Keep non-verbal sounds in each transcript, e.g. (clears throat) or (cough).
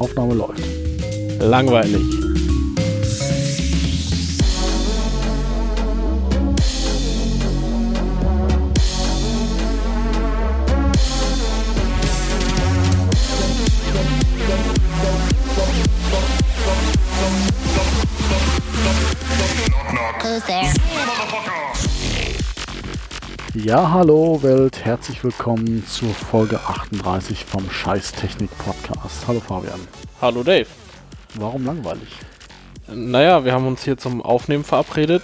Aufnahme läuft. Langweilig. Ja, hallo Welt, herzlich willkommen zur Folge 38 vom Scheißtechnik Podcast. Hallo Fabian. Hallo Dave. Warum langweilig? Naja, wir haben uns hier zum Aufnehmen verabredet.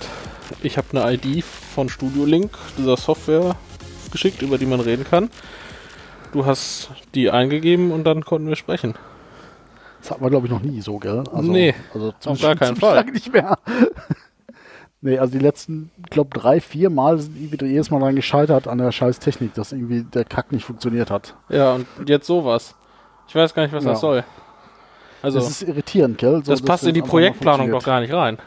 Ich habe eine ID von Studio Link, dieser Software, geschickt, über die man reden kann. Du hast die eingegeben und dann konnten wir sprechen. Das hatten wir, glaube ich, noch nie so, gell? Also, Nee, also auf gar keinen Fall. nicht mehr. Nee, also die letzten, ich glaube, drei, vier Mal sind irgendwie jedes Mal daran gescheitert an der Scheißtechnik, dass irgendwie der Kack nicht funktioniert hat. Ja, und jetzt sowas. Ich weiß gar nicht, was Ja. das soll. Also, das ist irritierend, gell? So, das passt in die Projektplanung doch gar nicht rein.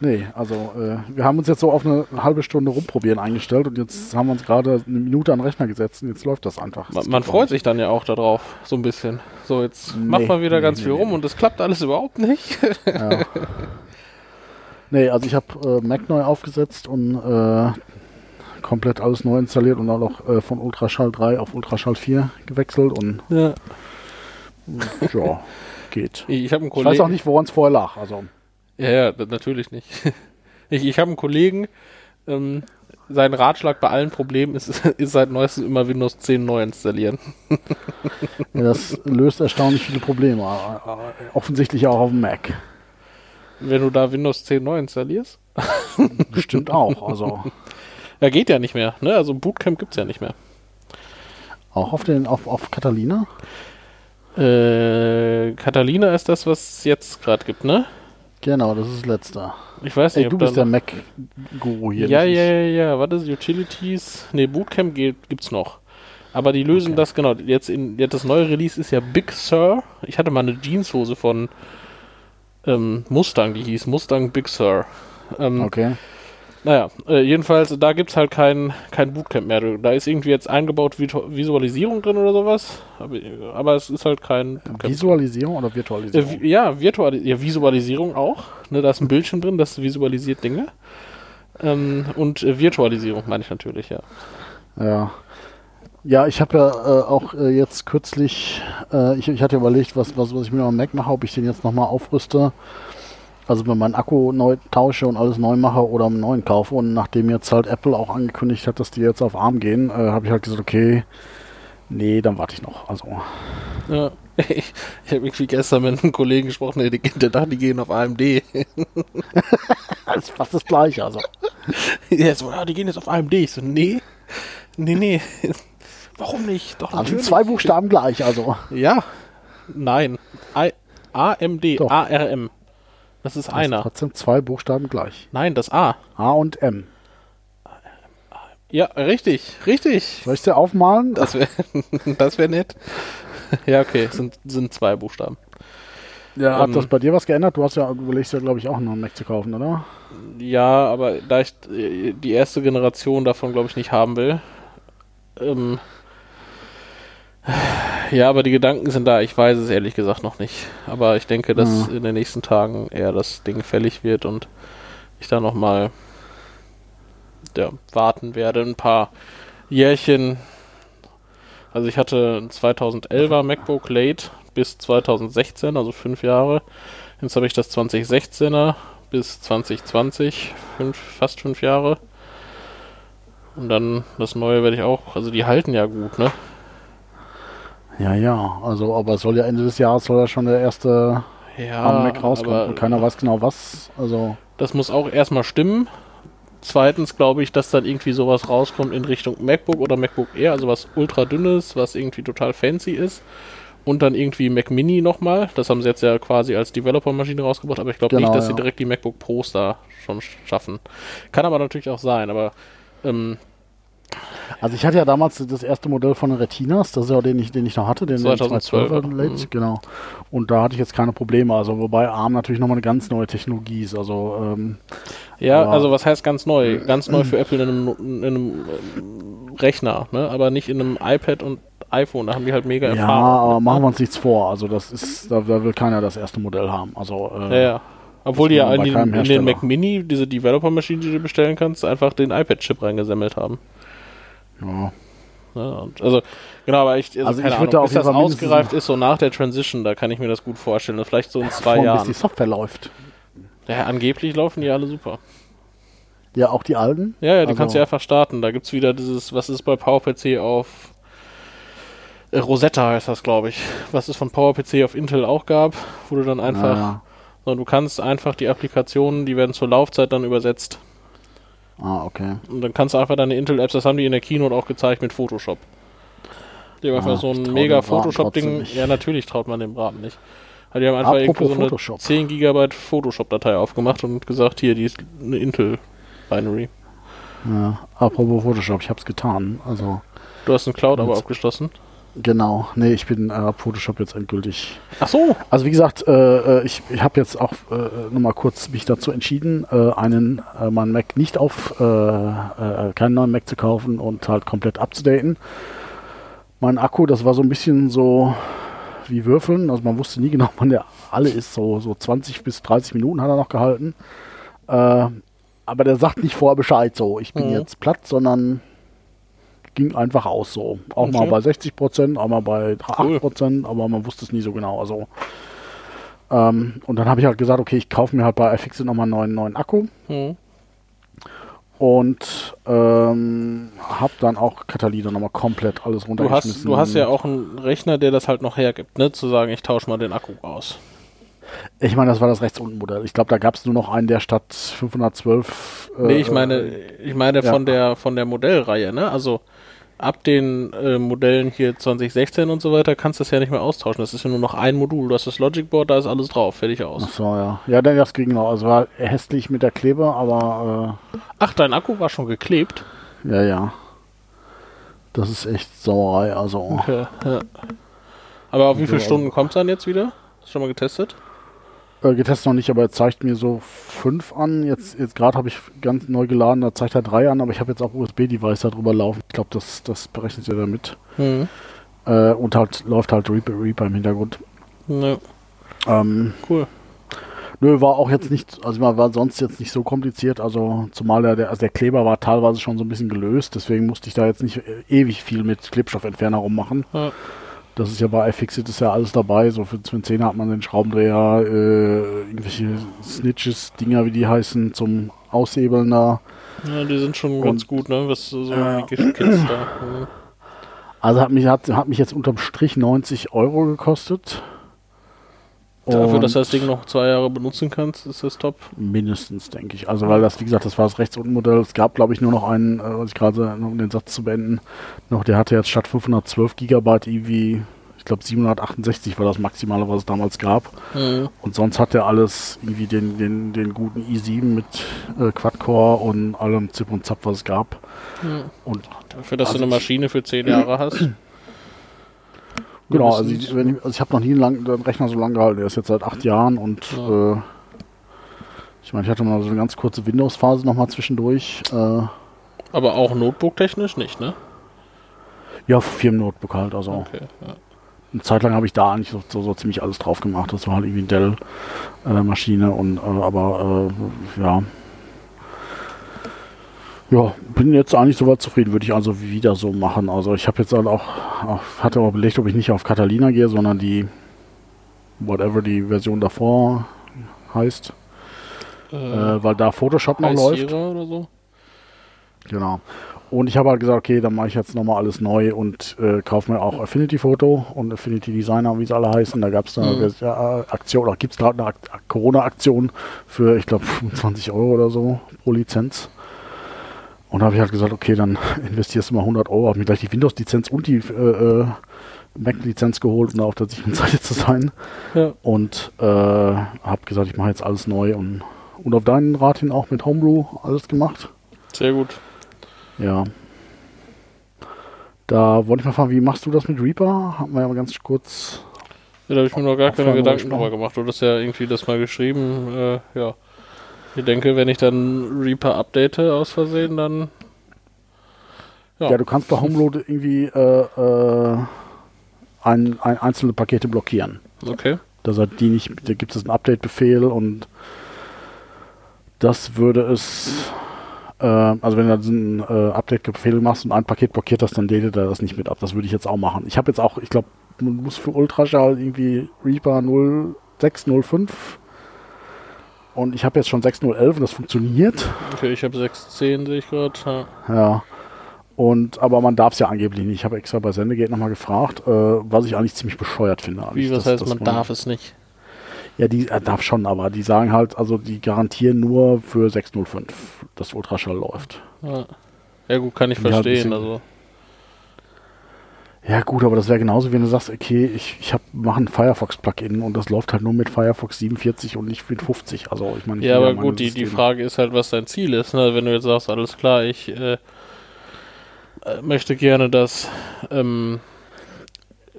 Nee, also äh, wir haben uns jetzt so auf eine halbe Stunde rumprobieren eingestellt und jetzt haben wir uns gerade eine Minute an den Rechner gesetzt und jetzt läuft das einfach. Das Man, man freut sich dann ja auch darauf, so ein bisschen. So, jetzt Nee, macht man wieder nee, ganz nee, viel rum und es klappt alles überhaupt nicht. Ja. (laughs) nee, also ich habe äh, Mac neu aufgesetzt und äh, komplett alles neu installiert und dann auch äh, von Ultraschall 3 auf Ultraschall 4 gewechselt und ja. (laughs) ja, geht. Ich, ich habe einen Ich weiß auch nicht, woran es vorher lag. Also Ja, ja, natürlich nicht. (laughs) Ich, ich habe einen Kollegen, ähm, sein Ratschlag bei allen Problemen ist, (laughs) ist seit neuestem immer Windows 10 neu installieren. ja, das löst erstaunlich viele Probleme. Äh, offensichtlich auch auf dem Mac. Wenn du da Windows 10 neu installierst? (laughs) Bestimmt auch. Also Ja, geht ja nicht mehr. Ne? Also Bootcamp gibt's ja nicht mehr. auch auf den auf, auf Catalina. Äh, Catalina ist das, was es jetzt gerade gibt, ne? Genau, das ist das letzte. Ich weiß Ey, nicht, du ob bist der. Mac-Guru hier. Ja, ja, ja, ja. Ist Utilities? Ne, Bootcamp geht, gibt's noch. Aber die lösen Okay. das, genau. Jetzt, in, jetzt das neue Release ist ja Big Sur. Ich hatte mal eine Jeanshose von ähm, Mustang, die hieß Mustang Big Sur. Ähm, Okay. Naja, äh, jedenfalls, da gibt's halt kein, kein Bootcamp mehr. Da ist irgendwie jetzt eingebaut Vitu Visualisierung drin oder sowas. Aber, aber es ist halt kein Bootcamp. Visualisierung oder Äh, Virtualisierung? vi- ja, Virtual ja, Visualisierung auch. Ne, da ist ein Bildschirm drin, das visualisiert Dinge. Ähm, und äh, Virtualisierung meine ich natürlich, ja. Ja. Ja, ich habe ja äh, auch äh, jetzt kürzlich, äh, ich, ich hatte überlegt, was, was, was ich mir am Mac mache, ob ich den jetzt nochmal aufrüste. Also wenn meinen Akku neu tausche und alles neu mache oder einen neuen kaufe. Und nachdem jetzt halt Apple auch angekündigt hat, dass die jetzt auf ARM gehen, äh, habe ich halt gesagt, okay, nee, dann warte ich noch. Also, ja. (laughs) Ich, ich habe irgendwie gestern mit einem Kollegen gesprochen, der, der dachte, die gehen auf AMD. (laughs) das ist fast das Gleiche. Also, (laughs) Der so, ja, die gehen jetzt auf AMD. Ich so, nee, nee, nee. Warum nicht? Doch, also sind natürlich. zwei Buchstaben gleich. Also, Ja, nein. I AMD, Doch. ARM. Das ist das einer. sind trotzdem zwei Buchstaben gleich. Nein, das A. A und M. Ja, richtig, richtig. Soll ich dir aufmalen? Das wäre (laughs) das wär nett. Ja, okay, sind, sind zwei Buchstaben. ja, hat ähm, das bei dir was geändert? Du hast ja, überlegst ja, glaube ich, auch einen Mac zu kaufen, oder? Ja, aber da ich die erste Generation davon, glaube ich, nicht haben will. Ähm, ja, aber die Gedanken sind da. Ich weiß es ehrlich gesagt noch nicht. Aber ich denke, dass Ja. in den nächsten Tagen eher das Ding fällig wird und ich da nochmal ja, warten werde. Ein paar Jährchen. Also ich hatte ein 2011er MacBook Late bis 2016, also fünf Jahre. Jetzt habe ich das 2016er bis 2020, fünf, fast fünf Jahre. Und dann das neue werde ich auch, also die halten ja gut, ne? Ja, ja. Also, aber es soll ja Ende des Jahres soll ja schon der erste Ja, Mac rauskommen. Und keiner weiß genau was. Also, das muss auch erstmal stimmen. Zweitens glaube ich, dass dann irgendwie sowas rauskommt in Richtung MacBook oder MacBook Air, also was ultra dünnes, was irgendwie total fancy ist. Und dann irgendwie Mac Mini nochmal. Das haben sie jetzt ja quasi als Developer-Maschine rausgebracht, aber ich glaube Genau, nicht, dass ja. sie direkt die MacBook Pros da schon schaffen. Kann aber natürlich auch sein, aber ähm, also ich hatte ja damals das erste Modell von Retinas, das ist ja auch den ich, den ich noch hatte, den, den 2012er. 212er Late, Mhm. genau. Und da hatte ich jetzt keine Probleme. Also wobei ARM natürlich nochmal eine ganz neue Technologie ist. Also ähm, Ja, Aber- also was heißt ganz neu? Ganz neu für Apple in einem, in einem ähm, Rechner, ne? aber nicht in einem iPad und iPhone. Da haben die halt mega Ja, Erfahrung. aber mit, machen wir uns nichts vor. Also das ist, da, da will keiner das erste Modell haben. Also äh, Ja, ja. Obwohl die ja in, den. Mac Mini, diese Developer-Maschinen, die du bestellen kannst, einfach den iPad-Chip reingesammelt haben. Ja. Und also, genau, aber ich, also, Also keine ich da Ahnung, auf bis das ausgereift ist, so nach der Transition, da kann ich mir das gut vorstellen. Vielleicht so in zwei Vor, bis Jahren. die Software läuft. Ja, angeblich laufen die alle super. Ja, auch die alten. Ja, ja, die Also- kannst du ja einfach starten. Da gibt's wieder dieses, was ist bei PowerPC auf äh, Rosetta heißt das, glaube ich. Was es von PowerPC auf Intel auch gab, wo du dann einfach, Ja. sondern du kannst einfach die Applikationen, die werden zur Laufzeit dann übersetzt. Ah, okay. Und dann kannst du einfach deine Intel-Apps, das haben die in der Keynote auch gezeigt mit Photoshop. Die haben Ah, einfach so ein mega Photoshop-Ding. Ja, natürlich traut man dem Braten nicht. Also die haben einfach Apropos irgendwie so eine Photoshop. 10 Gigabyte Photoshop-Datei aufgemacht und gesagt, hier, die ist eine Intel-Binary. Ja. Apropos Photoshop, ich hab's getan. Also Du hast ein Cloud aber abgeschlossen. Genau. Nee, ich bin äh, Photoshop jetzt endgültig. Ach so. Also wie gesagt, äh, äh, ich, ich habe jetzt auch äh, nochmal kurz mich dazu entschieden, äh, einen äh, meinen Mac nicht auf äh, äh, keinen neuen Mac zu kaufen und halt komplett abzudaten. Mein Akku, das war so ein bisschen so wie Würfeln, also man wusste nie genau, (laughs) wann der alle ist. So, so 20 bis 30 Minuten hat er noch gehalten. Aber der sagt nicht vorher Bescheid, so ich bin Mhm. jetzt platt, sondern ging einfach aus so. Auch mal Okay. bei 60 Prozent, auch mal bei 8 Cool. Prozent, aber man wusste es nie so genau. Also ähm, und dann habe ich halt gesagt, okay, ich kaufe mir halt bei iFixit nochmal einen neuen, neuen Akku Hm. und ähm, habe dann auch Catalina nochmal komplett alles Du, runtergeschmissen. hast, du hast ja auch einen Rechner, der das halt noch hergibt, ne? Zu sagen, ich tausche mal den Akku aus. Ich meine, das war das rechts unten Modell. Ich glaube, da gab es nur noch einen, der statt 512. Äh, nee, ich meine, ich meine ja. von der von der Modellreihe, ne? Also ab den äh, Modellen hier 2016 und so weiter kannst du das ja nicht mehr austauschen. Das ist ja nur noch ein Modul. Du hast das Logic Board, da ist alles drauf, fertig aus. Ach so, ja. Ja, dann das ging noch. Also war hässlich mit der Kleber, aber Ach, dein Akku war schon geklebt. äh, ja, ja. Das ist echt Sauerei. Also Okay, ja. Aber auf wie viele Stunden kommt es dann jetzt wieder? Hast du schon mal getestet? Äh, getestet noch nicht, aber er zeigt mir so fünf an. Jetzt, jetzt gerade habe ich ganz neu geladen, da zeigt er drei an, aber ich habe jetzt auch USB-Device da drüber laufen. Ich glaube, das, das berechnet er damit. Hm. Äh, und halt läuft halt Reaper, Reaper im Hintergrund. Ja, Ähm, cool. Nö, war auch jetzt nicht, also man war sonst jetzt nicht so kompliziert, also zumal der, der, also der Kleber war teilweise schon so ein bisschen gelöst, deswegen musste ich da jetzt nicht äh, ewig viel mit Klebstoffentferner rummachen. Ja. Das ist ja bei iFixit ist ja alles dabei, so für, für den Zehner hat man den Schraubendreher, äh, irgendwelche Snitches, Dinger wie die heißen, zum Aushebeln da. Ja, die sind schon Und- ganz gut, ne? Was so die Kids da. Hm. Also hat mich, hat, hat mich jetzt unterm Strich 90 Euro gekostet. Dafür, dass du das Ding noch zwei Jahre benutzen kannst, ist das top. Mindestens, denke ich. Also, weil das, wie gesagt, das war das Rechtsuntenmodell. Es gab, glaube ich, nur noch einen, äh, was ich gerade, um den Satz zu beenden, noch, der hatte jetzt statt 512 Gigabyte irgendwie, ich glaube, 768 war das Maximale, was es damals gab. Hm. Und sonst hat er alles irgendwie den, den, den guten i7 mit äh, Quad-Core und allem Zip und Zap, was es gab. Hm. Und Dafür, dass Also du eine Maschine für zehn Jahre hast. (clears throat) genau, also ich, wenn ich, also ich habe noch nie einen, lang, den Rechner so lange gehalten. Der ist jetzt seit acht Jahren und Ja. äh, ich meine, ich hatte mal so eine ganz kurze Windows-Phase nochmal zwischendurch. Äh, Aber auch Notebook-technisch nicht, ne? Ja, Firmen-Notebook halt. Also Okay. Ja. eine Zeit lang habe ich da eigentlich so, so, so ziemlich alles drauf gemacht. Das war halt irgendwie eine Dell-Maschine und äh, aber äh, ja. Ja, bin jetzt eigentlich soweit zufrieden, würde ich also wieder so machen. Also ich habe jetzt halt auch, auch hatte auch überlegt, ob ich nicht auf Catalina gehe, sondern die whatever die Version davor heißt, Äh, äh, weil da Photoshop noch läuft. So? Genau. Und ich habe halt gesagt, okay, dann mache ich jetzt nochmal alles neu und äh, kaufe mir auch Affinity Photo und Affinity Designer, wie sie alle heißen. Da gab es da Mhm. eine ja, Aktion, oder gibt es gerade eine Ak Corona-Aktion für, ich glaube, 25 Euro oder so pro Lizenz. Und da habe ich halt gesagt, okay, dann (laughs) investierst du mal 100 Euro, habe mir gleich die Windows-Lizenz und die äh, äh, Mac-Lizenz geholt, um da auf der sicheren (laughs) Seite zu sein. Ja. Und äh, habe gesagt, ich mache jetzt alles neu und, und auf deinen Rat hin auch mit Homebrew alles gemacht. Sehr gut. Ja. Da wollte ich mal fragen, wie machst du das mit Reaper? Haben wir ja mal ganz kurz. Ja, da habe ich mir noch gar keine Gedanken drüber gemacht. Du hast ja irgendwie das mal geschrieben. Äh, ja. Ich denke, wenn ich dann Reaper update aus Versehen, dann. Ja, ja du kannst bei Homeload irgendwie äh, äh, ein, ein einzelne Pakete blockieren. Okay. Dass er die nicht, da gibt es einen Update-Befehl und das würde es, äh, also wenn du einen äh, Update-Befehl machst und ein Paket blockiert hast, dann datet er das nicht mit ab. Das würde ich jetzt auch machen. Ich habe jetzt auch, ich glaube, man muss für Ultraschall irgendwie Reaper 0605 und ich habe jetzt schon 6011 und das funktioniert. Okay, ich habe 610, sehe ich gerade. Ja. ja. Und, aber man darf es ja angeblich nicht. Ich habe extra bei Sendegate nochmal gefragt, äh, was ich eigentlich ziemlich bescheuert finde. Wie, was das, heißt, man, man darf es nicht? Ja, die äh, darf schon, aber die sagen halt, also die garantieren nur für 605, dass Ultraschall läuft. Ja, ja gut, kann ich halt verstehen. Halt also. Ja gut, aber das wäre genauso, wenn du sagst, okay, ich, ich mache ein Firefox-Plugin und das läuft halt nur mit Firefox 47 und nicht mit 50. Also ich meine, ja, aber gut, die, die Frage ist halt, was dein Ziel ist. Ne? Wenn du jetzt sagst, alles klar, ich äh, äh, möchte gerne, dass ähm,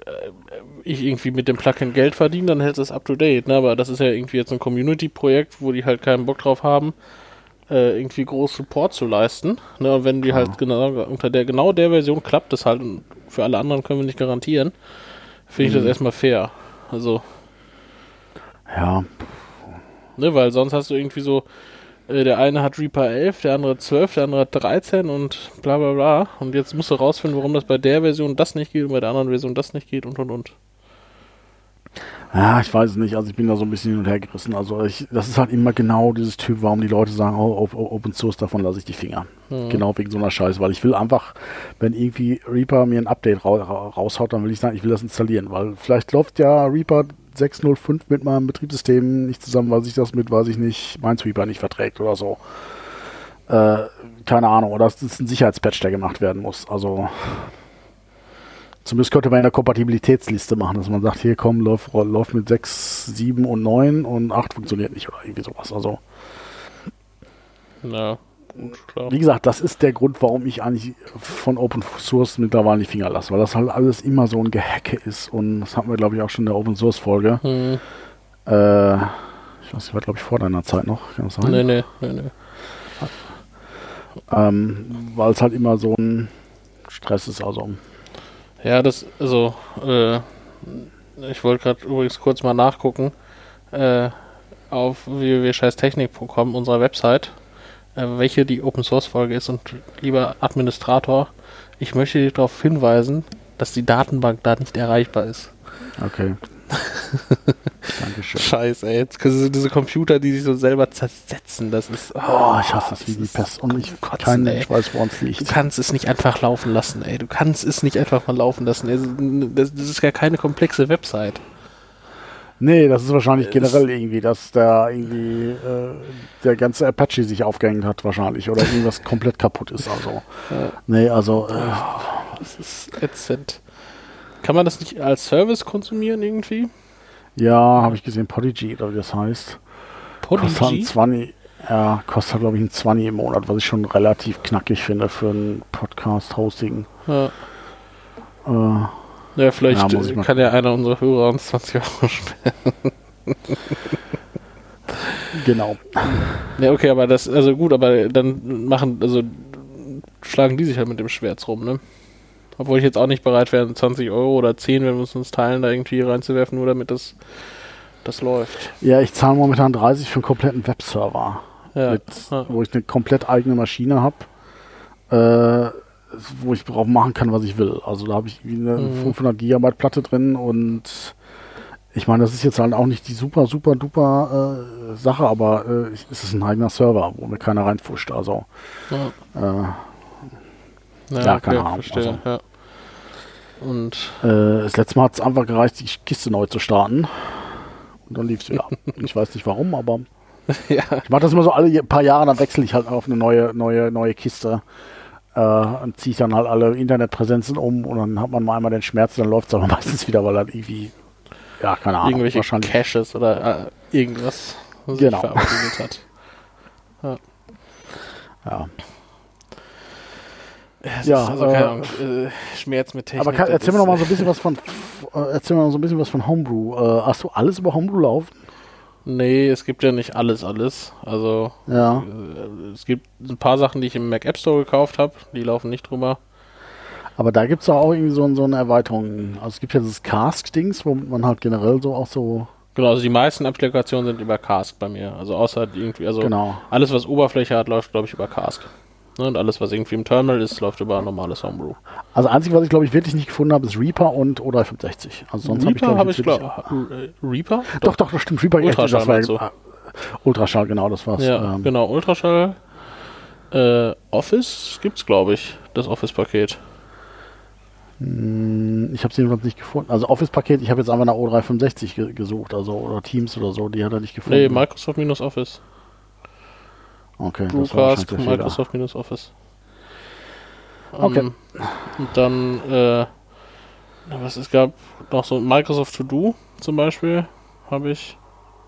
äh, ich irgendwie mit dem Plugin Geld verdiene, dann hält es up to date. Ne? Aber das ist ja irgendwie jetzt ein Community-Projekt, wo die halt keinen Bock drauf haben, äh, irgendwie groß Support zu leisten. Ne? Und wenn die ja. halt genau unter der genau der Version klappt, das halt für alle anderen können wir nicht garantieren, finde ich mhm. das erstmal fair. Also. Ja. Ne, weil sonst hast du irgendwie so äh, der eine hat Reaper 11, der andere 12, der andere hat 13 und bla bla bla. Und jetzt musst du rausfinden, warum das bei der Version das nicht geht und bei der anderen Version das nicht geht und und und. Ja, ich weiß es nicht. Also ich bin da so ein bisschen hin und her gerissen. Also ich, das ist halt immer genau dieses Typ, warum die Leute sagen, oh, Open Source, davon lasse ich die Finger. Mhm. Genau wegen so einer Scheiße. Weil ich will einfach, wenn irgendwie Reaper mir ein Update ra raushaut, dann will ich sagen, ich will das installieren. Weil vielleicht läuft ja Reaper 605 mit meinem Betriebssystem nicht zusammen, weil sich das mit, weiß ich nicht, Minesweeper nicht verträgt oder so. Äh, keine Ahnung. Oder das ist ein Sicherheitspatch, der gemacht werden muss. Also zumindest könnte man eine Kompatibilitätsliste machen, dass man sagt, hier komm, läuft, läuft mit 6, 7 und 9 und 8 funktioniert nicht oder irgendwie sowas. Also. Na, Gut, Wie gesagt, das ist der Grund, warum ich eigentlich von Open Source mittlerweile die Finger lasse, weil das halt alles immer so ein Gehacke ist und das hatten wir, glaube ich, auch schon in der Open Source Folge. Hm. Äh, ich weiß nicht, war, glaube ich, vor deiner Zeit noch, kann das sein? Nee, nee, nee, nee. Ähm, weil es halt immer so ein Stress ist, also. Ja, das, also, äh, ich wollte gerade übrigens kurz mal nachgucken, äh, auf www.scheißtechnik.com, unserer Website, äh, welche die Open Source Folge ist. Und lieber Administrator, ich möchte dich darauf hinweisen, dass die Datenbank da nicht erreichbar ist. Okay. (laughs) Dankeschön. Scheiße, ey. Jetzt diese Computer, die sich so selber zersetzen, das ist. Oh, oh ich hasse das wie die Pest. Und ich Kotzen, kein Mensch weiß, woran es liegt. Du kannst es nicht einfach laufen lassen, ey. Du kannst es nicht einfach mal laufen lassen. Das, das ist ja keine komplexe Website. Nee, das ist wahrscheinlich generell irgendwie, dass da irgendwie äh, der ganze Apache sich aufgehängt hat wahrscheinlich oder irgendwas (laughs) komplett kaputt ist. Also, ja. nee, also. Äh, oh, das ist ätzend. Kann man das nicht als Service konsumieren irgendwie? Ja, habe ich gesehen, Podigy oder wie das heißt. Podigy? Kostet 20, ja, kostet glaube ich ein 20 im Monat, was ich schon relativ knackig finde für ein Podcast-Hosting. Ja. Äh, ja, vielleicht ja, kann ja einer unserer Hörer uns 20 Euro spenden. (laughs) genau. Ja, okay, aber das, also gut, aber dann machen, also schlagen die sich halt mit dem Schwert rum, ne? Obwohl ich jetzt auch nicht bereit wäre, 20 Euro oder 10, wenn wir uns teilen, da irgendwie reinzuwerfen, nur damit das, das läuft. Ja, ich zahle momentan 30 für einen kompletten Webserver. Ja. Mit, ja. Wo ich eine komplett eigene Maschine habe. Äh, wo ich drauf machen kann, was ich will. Also da habe ich eine mhm. 500 Gigabyte Platte drin und ich meine, das ist jetzt halt auch nicht die super, super, duper äh, Sache, aber äh, es ist ein eigener Server, wo mir keiner reinfuscht. Also, ja, äh, ja, ja okay, keine Ahnung. Verstehe, also, ja. Und äh, das letzte Mal hat es einfach gereicht, die Kiste neu zu starten. Und dann lief es wieder. (laughs) ich weiß nicht warum, aber (laughs) ja. ich mache das immer so alle paar Jahre, dann wechsle ich halt auf eine neue, neue, neue Kiste äh, und ziehe dann halt alle Internetpräsenzen um und dann hat man mal einmal den Schmerz, dann läuft es aber (laughs) meistens wieder, weil er irgendwie, ja, keine Ahnung. Irgendwelche wahrscheinlich. Caches oder äh, irgendwas was genau. sich verabschiedet hat. Ja. ja. Es ja, also keine äh, Ahnung, äh, Schmerz mit Technik. Aber kann, erzähl mir noch mal so ein bisschen was von, äh, erzähl mir noch so ein bisschen was von Homebrew. Äh, hast du alles über Homebrew laufen? Nee, es gibt ja nicht alles, alles. Also Ja. es gibt ein paar Sachen, die ich im Mac App Store gekauft habe, die laufen nicht drüber. Aber da gibt es auch irgendwie so, so eine Erweiterung. Also es gibt ja dieses Cask-Dings, wo man halt generell so auch so. Genau, also die meisten Applikationen sind über Cask bei mir. Also außer irgendwie, also Genau. alles, was Oberfläche hat, läuft, glaube ich, über Cask. Ne, und alles, was irgendwie im Terminal ist, läuft über normales Homebrew. Also einzig, was ich glaube ich wirklich nicht gefunden habe, ist Reaper und O365. Also sonst habe ich glaube habe ich, wirklich- glaube Reaper? Doch, doch, das stimmt. Reaper echt, Ultraschall das war, du? ah, Ultraschall, genau, das war's. Ja, ähm, genau, Ultraschall. Äh, Office gibt's, glaube ich, das Office-Paket. mh, Ich habe es jedenfalls nicht gefunden. Also Office-Paket, ich habe jetzt einfach nach O365 ge gesucht, also oder Teams oder so, die hat er nicht gefunden. Nee, Microsoft minus Office. Okay, Fehler. Microsoft minus Office. Okay. Ähm, und dann, äh, was es gab noch so Microsoft To Do zum Beispiel, habe ich.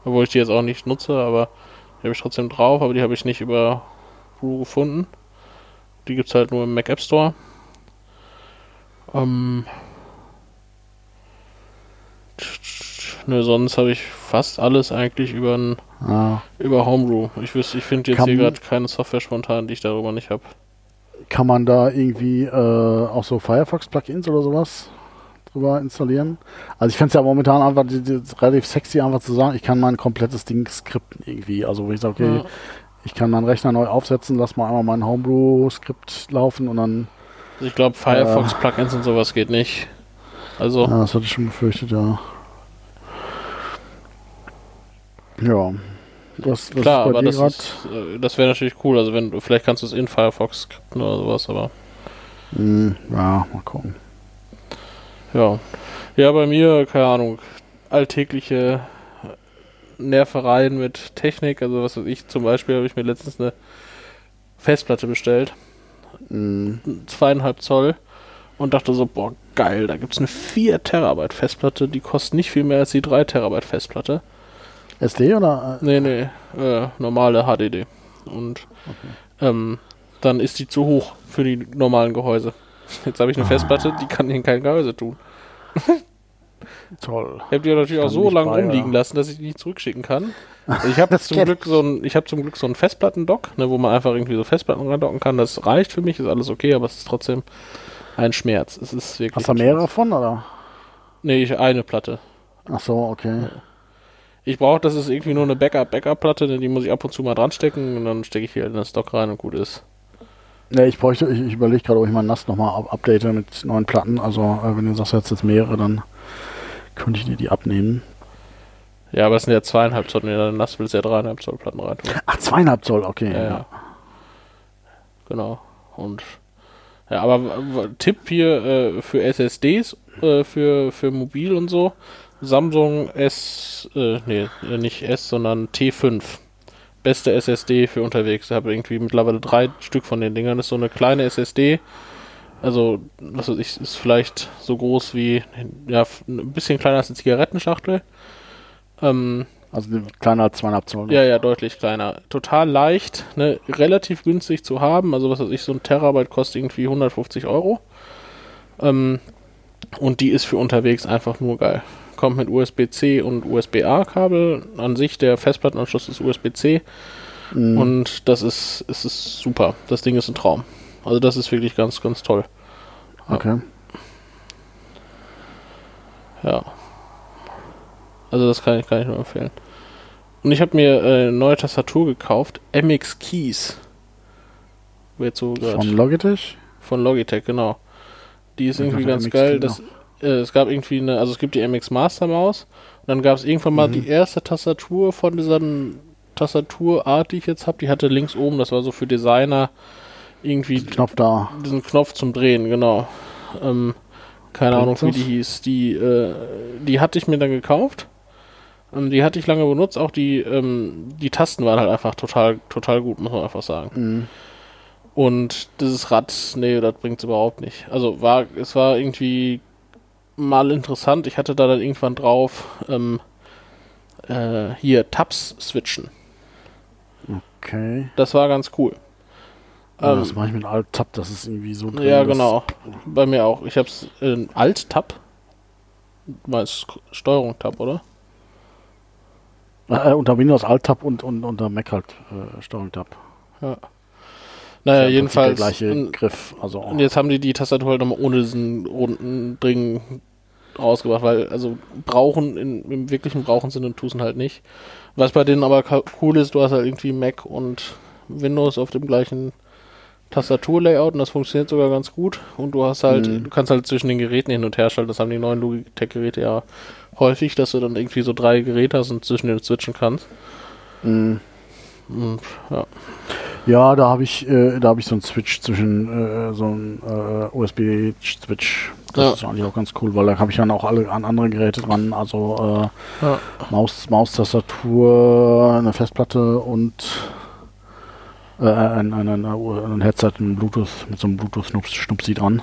Obwohl ich die jetzt auch nicht nutze, aber die habe ich trotzdem drauf, aber die habe ich nicht über Brew gefunden. Die gibt's halt nur im Mac App Store. Ähm. Nö, sonst habe ich fast alles eigentlich über, ein, Ah, über Homebrew. Ich wüsste, ich finde jetzt Kann- hier gerade keine Software spontan, die ich darüber nicht habe. kann man da irgendwie äh, auch so Firefox-Plugins oder sowas drüber installieren? Also ich fände es ja momentan einfach die, die, relativ sexy, einfach zu sagen, ich kann mein komplettes Ding skripten irgendwie. Also wo ich sage, okay, Ja. ich kann meinen Rechner neu aufsetzen, lass mal einmal mein Homebrew-Skript laufen und dann, Also ich glaube, Firefox-Plugins und sowas geht nicht. Also, ja, das hatte ich schon befürchtet, ja. Ja. Was, was klar, ist bei aber das, ist, äh, das wäre natürlich cool. Also, wenn vielleicht kannst du es in Firefox skripten oder sowas, aber Hm, ja, mal gucken. ja. Ja, bei mir, keine Ahnung, alltägliche Nervereien mit Technik. Also, was weiß ich, zum Beispiel habe ich mir letztens eine Festplatte bestellt. Hm, zweieinhalb Zoll und dachte so, boah, geil, da gibt's eine 4 Terabyte Festplatte, die kostet nicht viel mehr als die 3 Terabyte Festplatte. SD oder? äh, Nee, nee, äh, normale HDD. Und ähm, dann ist die zu hoch für die normalen Gehäuse. Jetzt habe ich eine Festplatte, die kann in kein Gehäuse tun. (laughs) Toll. Ich habe die natürlich auch so lange rumliegen oder? lassen, dass ich die nicht zurückschicken kann. Also (laughs) ich habe zum Glück so ein, ich habe zum Glück so einen Festplattendock, ne, wo man einfach irgendwie so Festplatten reindocken kann. Das reicht für mich, ist alles okay, aber es ist trotzdem ein Schmerz. Es ist wirklich. Hast du mehrere Schmerz. von, oder? Nee, ich eine Platte. Ach so, okay. Ich brauche, das ist irgendwie nur eine Backup-Backup-Platte, denn die muss ich ab und zu mal dran stecken und dann stecke ich hier in das Dock rein und gut ist. Nee, ich bräuchte, ich, ich überlege gerade, ob ich mein NAS nochmal up update mit neuen Platten. Also, äh, wenn du sagst, jetzt jetzt mehrere, dann könnte ich dir die abnehmen. Ja, aber es sind ja zweieinhalb Zoll, in der NAS willst du ja dreieinhalb Zoll Platten rein tun. Ach, zweieinhalb Zoll, okay. Ja, ja. Genau. Und ja, aber Tipp hier äh, für SSDs, äh, für, für mobil und so. Samsung S, äh, nee, äh, nicht S, sondern T5. Beste SSD für unterwegs. Ich habe irgendwie mittlerweile drei Stück von den Dingern. Das ist so eine kleine SSD. Also, was weiß ich, ist vielleicht so groß wie, ja, ein bisschen kleiner als eine Zigarettenschachtel. Ähm, Also kleiner als zweieinhalb Zoll. ja, ja, deutlich kleiner. Total leicht, ne, relativ günstig zu haben. Also was weiß ich, so ein Terabyte kostet irgendwie 150 Euro. Ähm, und die ist für unterwegs einfach nur geil. Kommt mit USB-C und USB-A-Kabel. An sich der Festplattenanschluss ist USB-C. Mhm. Und das ist, es ist super. Das Ding ist ein Traum. Also das ist wirklich ganz, ganz toll. Okay. Ja. Also das kann ich, kann ich nur empfehlen. Und ich habe mir äh, eine neue Tastatur gekauft. MX Keys. Wird so gehört. Von Logitech? Von Logitech, genau. Die ist Ich irgendwie ganz MX geil. Das, äh, es gab irgendwie eine, also es gibt die MX Master Maus. Und dann gab es irgendwann mal Mhm. die erste Tastatur von dieser Tastaturart, die ich jetzt habe. Die hatte links oben, das war so für Designer irgendwie Knopf da. diesen Knopf zum Drehen, genau. Ähm, keine Ahnung, wie die hieß. Die, äh, die hatte ich mir dann gekauft. Ähm, die hatte ich lange benutzt. Auch die, ähm, die Tasten waren halt einfach total, total gut, muss man einfach sagen. Mhm. Und dieses Rad, nee, das bringt's überhaupt nicht. Also war, es war irgendwie mal interessant. Ich hatte da dann irgendwann drauf, ähm, äh, hier Tabs switchen. Okay. Das war ganz cool. Ja, Ähm, das mache ich mit Alt-Tab, das ist irgendwie so drin. Ja, genau. Bei mir auch. Ich hab's in Alt-Tab. Du meinst Steuerung-Tab, oder? Äh, unter Windows Alt-Tab und, und unter Mac halt äh, Steuerung-Tab. Ja. Naja, jedenfalls. Der gleiche und, Griff. Also, und jetzt haben die die Tastatur halt nochmal ohne diesen runden Ding rausgebracht, weil, also, brauchen, in, im wirklichen Brauchen Sinne tun sie halt nicht. Was bei denen aber cool ist, du hast halt irgendwie Mac und Windows auf dem gleichen Tastaturlayout und das funktioniert sogar ganz gut. Und du hast halt, Mhm. du kannst halt zwischen den Geräten hin und her schalten. Das haben die neuen Logitech-Geräte ja häufig, dass du dann irgendwie so drei Geräte hast und zwischen denen switchen kannst. mh. Und, ja. Ja, da habe ich, äh, da habe ich so einen Switch zwischen äh, so einen äh, USB-Switch. Das Ja. ist eigentlich auch ganz cool, weil da habe ich dann auch alle an andere Geräte dran, also äh, Ja. Maus, Maustastatur, eine Festplatte und äh, ein, ein, ein, ein Headset, ein Bluetooth mit so einem Bluetooth-Schnupsi dran.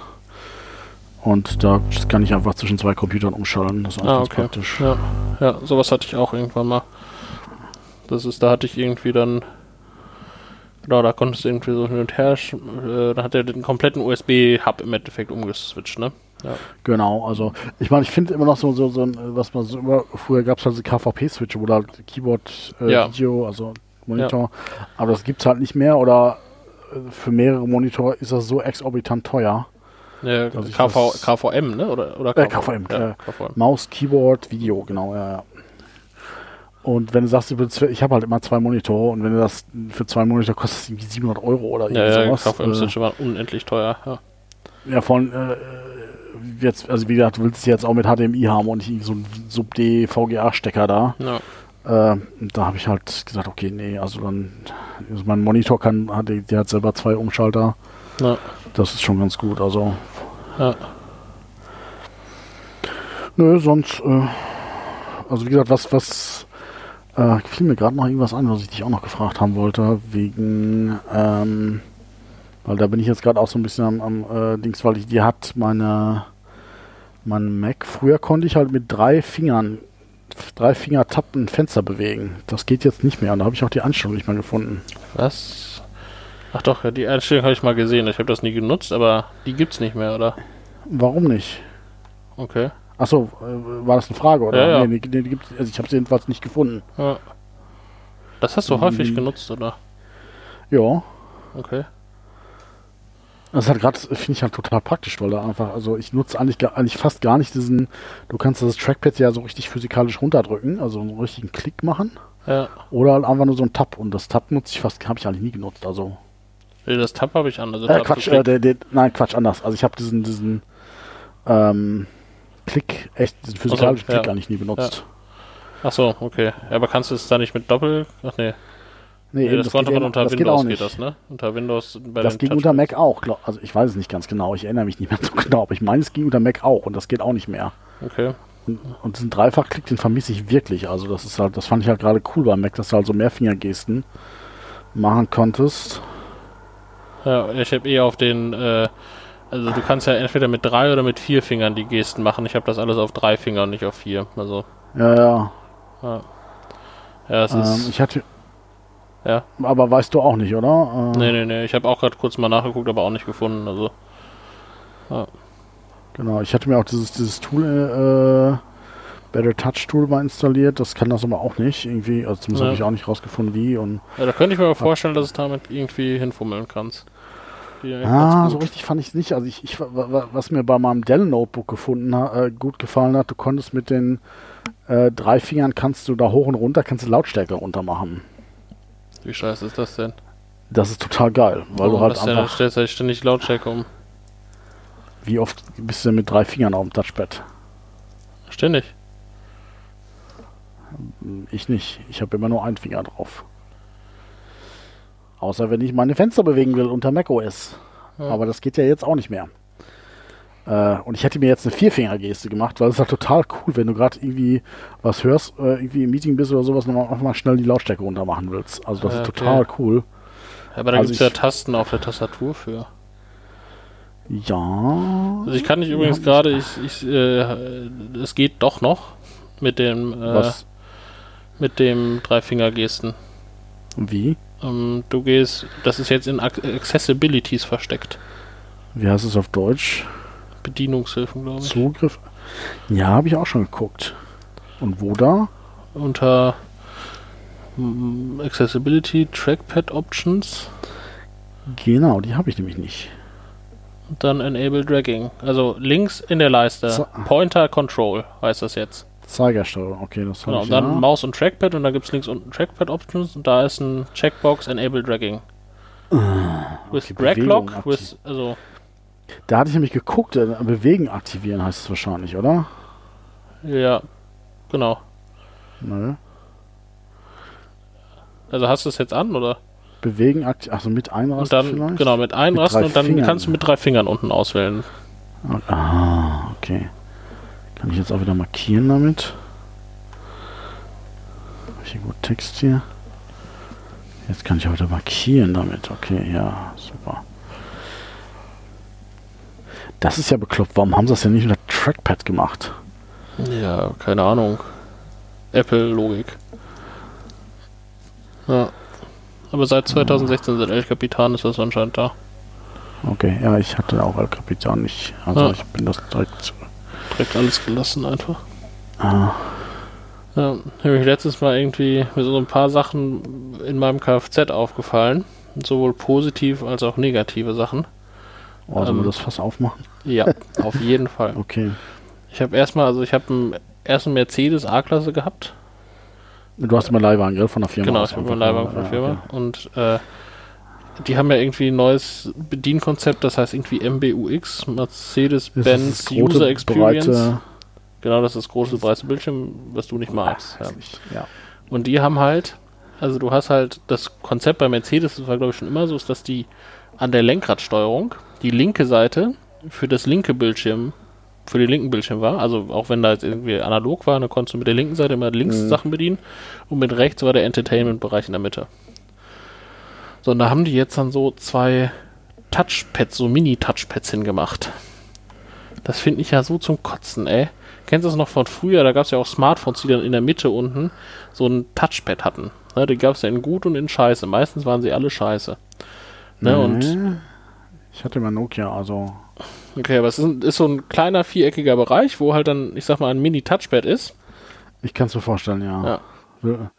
Und da kann ich einfach zwischen zwei Computern umschalten. Das ist eigentlich Ah, ganz okay. praktisch. Ja, ja, sowas hatte ich auch irgendwann mal. Das ist, da hatte ich irgendwie dann, genau, da konntest du irgendwie so hin und her, äh, da hat er den kompletten USB-Hub im Endeffekt umgeswitcht, ne? Ja. Genau, also ich meine, ich finde immer noch so, so, so was man so immer, früher gab es halt diese KVP-Switche, wo da halt Keyboard, äh, Ja. Video, also Monitor, aber das gibt's halt nicht mehr oder äh, für mehrere Monitor ist das so exorbitant teuer. ja KV, KVM, ne? Oder, oder Äh, KVM, Ja, äh, KVM. Maus, Keyboard, Video, genau, ja, ja. Und wenn du sagst, ich habe halt immer zwei Monitore und wenn du das für zwei Monitore kostet irgendwie 700 Euro oder irgendwie Ja, ja, sowas. KVM-Switche waren unendlich teuer, ja. äh, ja, von äh, jetzt, also wie gesagt, du willst es jetzt auch mit HDMI haben und nicht irgendwie so ein Sub-D VGA-Stecker da. ja. Äh, da habe ich halt gesagt, okay, nee, also dann, also mein Monitor kann, hat, der hat selber zwei Umschalter. Ja, Das ist schon ganz gut. Also, ja. nö, sonst, äh, also wie gesagt, was, was, äh, fiel mir gerade noch irgendwas ein, was ich dich auch noch gefragt haben wollte, wegen, ähm, weil da bin ich jetzt gerade auch so ein bisschen am, am äh, Dings, weil ich, die hat meine, mein Mac, früher konnte ich halt mit drei Fingern, drei Finger tappen Fenster bewegen. Das geht jetzt nicht mehr und da habe ich auch die Anstellung nicht mehr gefunden. Was? Ach doch, die Einstellung habe ich mal gesehen. Ich habe das nie genutzt, aber die gibt's nicht mehr, oder? Warum nicht? Okay. Achso, äh, war das eine Frage, oder? Ja, ja. Nee, nee, nee, also ich habe sie jedenfalls nicht gefunden. Ja. Das hast du häufig Mhm. genutzt, oder? Ja. Okay. Das halt gerade, finde ich halt total praktisch, weil da einfach, also ich nutze eigentlich, eigentlich fast gar nicht diesen, du kannst das Trackpad ja so richtig physikalisch runterdrücken, also einen richtigen Klick machen. Ja. Oder halt einfach nur so ein Tab. Und das Tab nutze ich fast, habe ich eigentlich nie genutzt. Also, Nee, Das Tab habe ich an. Also äh, Quatsch, äh, der, der, nein, Quatsch, anders. Also ich habe diesen, diesen, ähm, Klick, echt, diesen physikalischen ja. Klick eigentlich nie benutzt. Ach so, okay. Ja, aber kannst du es da nicht mit Doppel... Ach nee. Nee, nee eben, das, konnte geht man ja- unter das Windows geht, nicht. das, ne? Unter Windows bei Das ging unter. Mac auch. glaub- Also ich weiß es nicht ganz genau. Ich erinnere mich nicht mehr so (laughs) genau. Aber ich meine, es ging unter Mac auch und das geht auch nicht mehr. Okay. Und, und diesen Dreifachklick, den vermisse ich wirklich. Also das ist halt, das fand ich halt gerade cool beim Mac, dass du halt so Mehrfingergesten machen konntest. Ja, ich habe eh auf den... Äh, also du kannst ja entweder mit drei oder mit vier Fingern die Gesten machen. Ich habe das alles auf drei Finger und nicht auf vier. Also, Ja, ja. ja. Ja, es Ähm, ist... ich hatte, Ja. aber weißt du auch nicht, oder? Äh, Nee, nee, nee. Ich habe auch gerade kurz mal nachgeguckt, aber auch nicht gefunden. Also, Genau, ich hatte mir auch dieses, dieses Tool, äh, Better Touch Tool mal installiert. Das kann das aber auch nicht. Irgendwie, also zumindest Ja. habe ich auch nicht rausgefunden, wie. Und ja, da könnte ich mir aber vorstellen, dass es damit irgendwie hinfummeln kannst. Eigentlich Ah, so richtig fand ich es nicht. Also ich, ich, wa- wa- was mir bei meinem Dell Notebook gefunden äh, gut gefallen hat, du konntest mit den äh, drei Fingern kannst du da hoch und runter, kannst du Lautstärke runter machen. Wie scheiße ist das denn? Das ist total geil, weil du Warum halt das denn? Einfach, stellst du halt ständig Lautstärke um. wie oft bist du denn mit drei Fingern auf dem Touchpad? Ständig. Ich nicht. Ich habe immer nur einen Finger drauf. Außer wenn ich meine Fenster bewegen will unter macOS. Ja. Aber das geht ja jetzt auch nicht mehr. Äh, und ich hätte mir jetzt eine Vierfinger-Geste gemacht, weil es ist halt total cool, wenn du gerade irgendwie was hörst, äh, irgendwie im Meeting bist oder sowas, nochmal einfach mal schnell die Lautstärke runter machen willst. Also das Ja, ist okay. total cool. Aber da Also gibt es ja Tasten auf der Tastatur für. Ja. Also ich kann nicht übrigens Ja, gerade, ich, ich, äh, es geht doch noch mit dem, äh, mit dem Dreifinger-Gesten. Wie? Ähm, du gehst, das ist jetzt in Ac Accessibilities versteckt. Wie heißt es auf Deutsch? Bedienungshilfen, glaube ich. Zugriff? Ja, habe ich auch schon geguckt. Und wo da? Unter Mm, Accessibility, Trackpad Options, Genau, die habe ich nämlich nicht. und dann Enable Dragging. Also links in der Leiste. So. Pointer Control heißt das jetzt. Zeigersteuerung, okay, das Genau, und dann ja. Maus und Trackpad und dann gibt es links unten Trackpad Options und da ist ein Checkbox Enable Dragging. with Ah, okay, Drag Lock, with, also Da hatte ich nämlich geguckt, äh, bewegen aktivieren heißt es wahrscheinlich, oder? ja, genau. Nö. Also hast du es jetzt an oder? Bewegen aktivieren, also mit einrasten Und dann vielleicht? genau mit einrasten drei und dann Fingern. kannst du mit drei Fingern unten auswählen. Ah, okay. Kann ich jetzt auch wieder markieren damit? Hab ich irgendwo Text hier? Jetzt kann ich auch wieder markieren damit. Okay, ja, super. Das ist ja bekloppt. Warum haben sie das denn nicht mit der Trackpad gemacht? Ja, keine Ahnung. Apple-Logik. Ja. Aber seit 2016 sind El Capitan ist das anscheinend da. Okay, ja, ich hatte auch El Capitan nicht. Also Ja. ich bin das direkt. Direkt alles gelassen einfach. Ah, Ja, habe ich letztes Mal irgendwie mit so ein paar Sachen in meinem Kfz aufgefallen. Sowohl positiv als auch negative Sachen. oh, sollen wir Ähm. das Fass aufmachen? Ja, (laughs) auf jeden Fall. Okay. Ich habe erstmal, also ich habe einen ersten Mercedes A-Klasse gehabt. Du hast immer Leihwagen, gell? Von der Firma. Genau, ich habe einen Leihwagen von ja, der Firma. okay. Und äh, die haben ja irgendwie ein neues Bedienkonzept, das heißt irgendwie MBUX, Mercedes-Benz User Experience. breite- Genau, das ist das große, breite Bildschirm, was du nicht magst. Ja. Ja. Und die haben halt, also du hast halt das Konzept bei Mercedes, das war glaube ich schon immer so, ist, dass die an der Lenkradsteuerung die linke Seite für das linke Bildschirm, für den linken Bildschirm war. Also auch wenn da jetzt irgendwie analog war, dann konntest du mit der linken Seite immer links Mhm. Sachen bedienen und mit rechts war der Entertainment-Bereich in der Mitte. So, und da haben die jetzt dann so zwei Touchpads, so Mini-Touchpads hingemacht. Das finde ich ja so zum Kotzen, ey. Kennst du das noch von früher? Da gab es ja auch Smartphones, die dann in der Mitte unten so ein Touchpad hatten. Ne, die gab es ja in gut und in scheiße. Meistens waren sie alle scheiße. Ne, und Nee. Ich hatte mal Nokia, also. okay, aber es ist, ist so ein kleiner viereckiger Bereich, wo halt dann, ich sag mal, ein Mini-Touchpad ist. Ich kann es mir vorstellen, ja. Ja.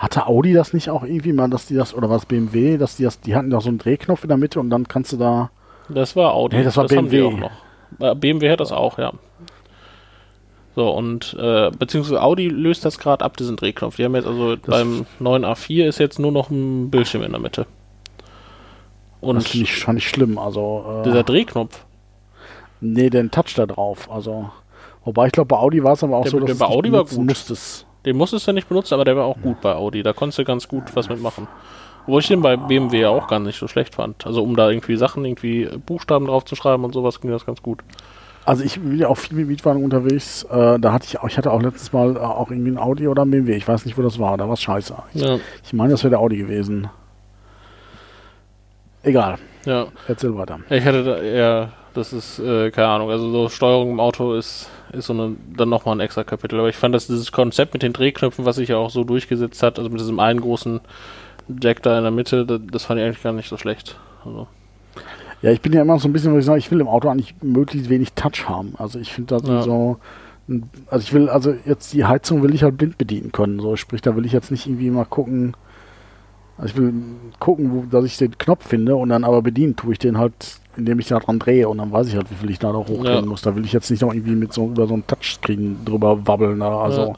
Hatte Audi das nicht auch irgendwie mal, dass die das, oder was BMW, dass die das, die hatten da so einen Drehknopf in der Mitte und dann kannst du da. Das war Audi. Nee, das war haben die BMW. auch noch. Äh, BMW hat das auch, ja. So, und äh, beziehungsweise Audi löst das gerade ab, diesen Drehknopf. Die haben jetzt also beim neuen A4 ist jetzt nur noch ein Bildschirm in der Mitte. Und das finde ich, fand ich schlimm. Also. Äh, dieser Drehknopf, nee, den Touch da drauf. Also. Wobei ich glaube, bei Audi war es aber auch Der- so, dass der bei nicht Audi war gut. musstest. Den musstest du nicht benutzen, aber der war auch gut bei Audi. Da konntest du ganz gut was mitmachen. Obwohl ich den bei BMW auch gar nicht so schlecht fand. Also um da irgendwie Sachen, irgendwie Buchstaben drauf zu schreiben und sowas, ging das ganz gut. Also ich bin ja auch viel mit Mietwagen unterwegs. Äh, da hatte ich auch, ich hatte auch letztes Mal äh, auch irgendwie ein Audi oder ein BMW. Ich weiß nicht, wo das war. Da war es scheiße. Ich, Ja, ich meine, das wäre der Audi gewesen. Egal. ja. Erzähl weiter. Ich hätte da eher, das ist, äh, keine Ahnung, also so Steuerung im Auto ist, ist so eine, dann nochmal ein extra Kapitel. Aber ich fand, dass dieses Konzept mit den Drehknöpfen, was sich ja auch so durchgesetzt hat, also mit diesem einen großen Jack da in der Mitte, das, das fand ich eigentlich gar nicht so schlecht. Also, Ja, ich bin ja immer so ein bisschen, wo ich sage, ich will im Auto eigentlich möglichst wenig Touch haben. Also ich finde das Ja. so. Also ich will, also jetzt die Heizung will ich halt blind bedienen können. So, sprich, da will ich jetzt nicht irgendwie mal gucken. Also ich will gucken, wo, dass ich den Knopf finde und dann aber bedienen tue ich den halt, indem ich da dran drehe und dann weiß ich halt, wie viel ich da noch hochdrehen Ja. muss. Da will ich jetzt nicht noch irgendwie mit so über so ein Touchscreen drüber wabbeln. da. Also Ja.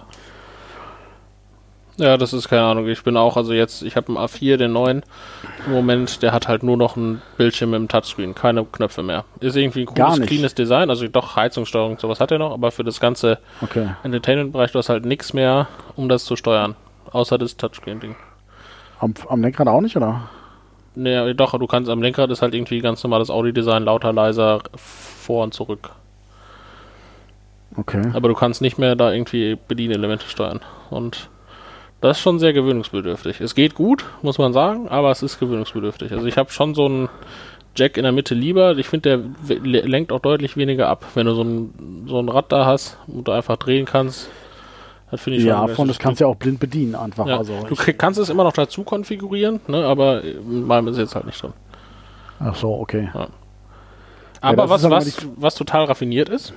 Ja, das ist keine Ahnung. Ich bin auch, also jetzt, ich habe einen A4, den neuen. Im Moment, der hat halt nur noch einen Bildschirm mit dem Touchscreen, keine Knöpfe mehr. Ist irgendwie ein cooles, cleanes Design, also doch Heizungssteuerung sowas hat er noch, aber für das ganze okay. Entertainment-Bereich, du hast halt nichts mehr, um das zu steuern. Außer das Touchscreen-Ding. Am, am Lenkrad auch nicht, oder? Nee, doch, du kannst am Lenkrad ist halt irgendwie ganz normales Audi-Design, lauter, leiser, vor und zurück. Okay. Aber du kannst nicht mehr da irgendwie Bedienelemente steuern. Und das ist schon sehr gewöhnungsbedürftig. Es geht gut, muss man sagen, aber es ist gewöhnungsbedürftig. Also ich habe schon so einen Jack in der Mitte lieber. Ich finde, der lenkt auch deutlich weniger ab. Wenn du so ein, so ein Rad da hast und du einfach drehen kannst, das finde ich Ja, schon von das kannst du ja auch blind bedienen einfach. ja, Also du krieg- kannst es immer noch dazu konfigurieren, ne, aber in meinem ist jetzt halt nicht drin. ach so, okay. Aber das was, was, was total raffiniert ist,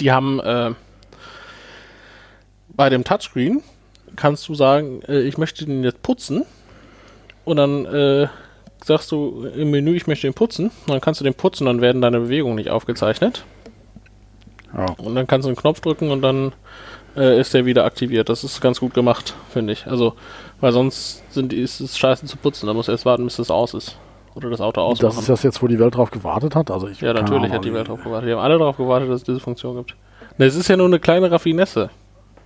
die haben äh, bei dem Touchscreen kannst du sagen, äh, ich möchte den jetzt putzen und dann äh, sagst du im Menü, ich möchte den putzen, und dann kannst du den putzen, dann werden deine Bewegungen nicht aufgezeichnet. Ja. Und dann kannst du einen Knopf drücken und dann äh, ist der wieder aktiviert. Das ist ganz gut gemacht, finde ich. Also, weil sonst sind, ist es scheiße zu putzen. Da muss erst warten, bis das aus ist. Oder das Auto ausmachen. Das ist das jetzt, wo die Welt drauf gewartet hat. Also ich ja, natürlich Ahnung, hat die Welt drauf gewartet. Die haben alle darauf gewartet, dass es diese Funktion gibt. Ne, es ist ja nur eine kleine Raffinesse.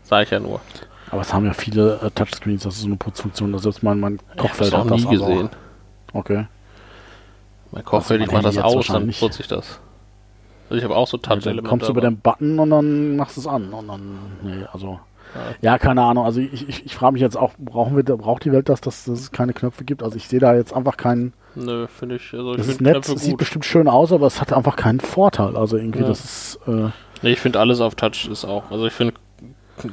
Sag ich ja nur. Aber es haben ja viele äh, Touchscreens, das ist so eine Putzfunktion. Das selbst mein, mein Ich habe Kochfeld hat das nie also. gesehen. Okay. Mein Kochfeld, mein ich mach das aus, dann putze ich das. Also ich habe auch so Ja, dann kommst du über den Button und dann machst du es an. Und dann, nee, also. Ja, keine Ahnung. Also ich, ich, ich frage mich jetzt auch, brauchen wir, braucht die Welt das, dass, dass es keine Knöpfe gibt? Also ich sehe da jetzt einfach keinen. Nö, finde ich. Also ich Das ist finde nett, Knöpfe es sieht bestimmt schön aus, aber es hat einfach keinen Vorteil. Also irgendwie, Ja. das ist. Äh, Nee, ich finde alles auf Touch ist auch. Also ich finde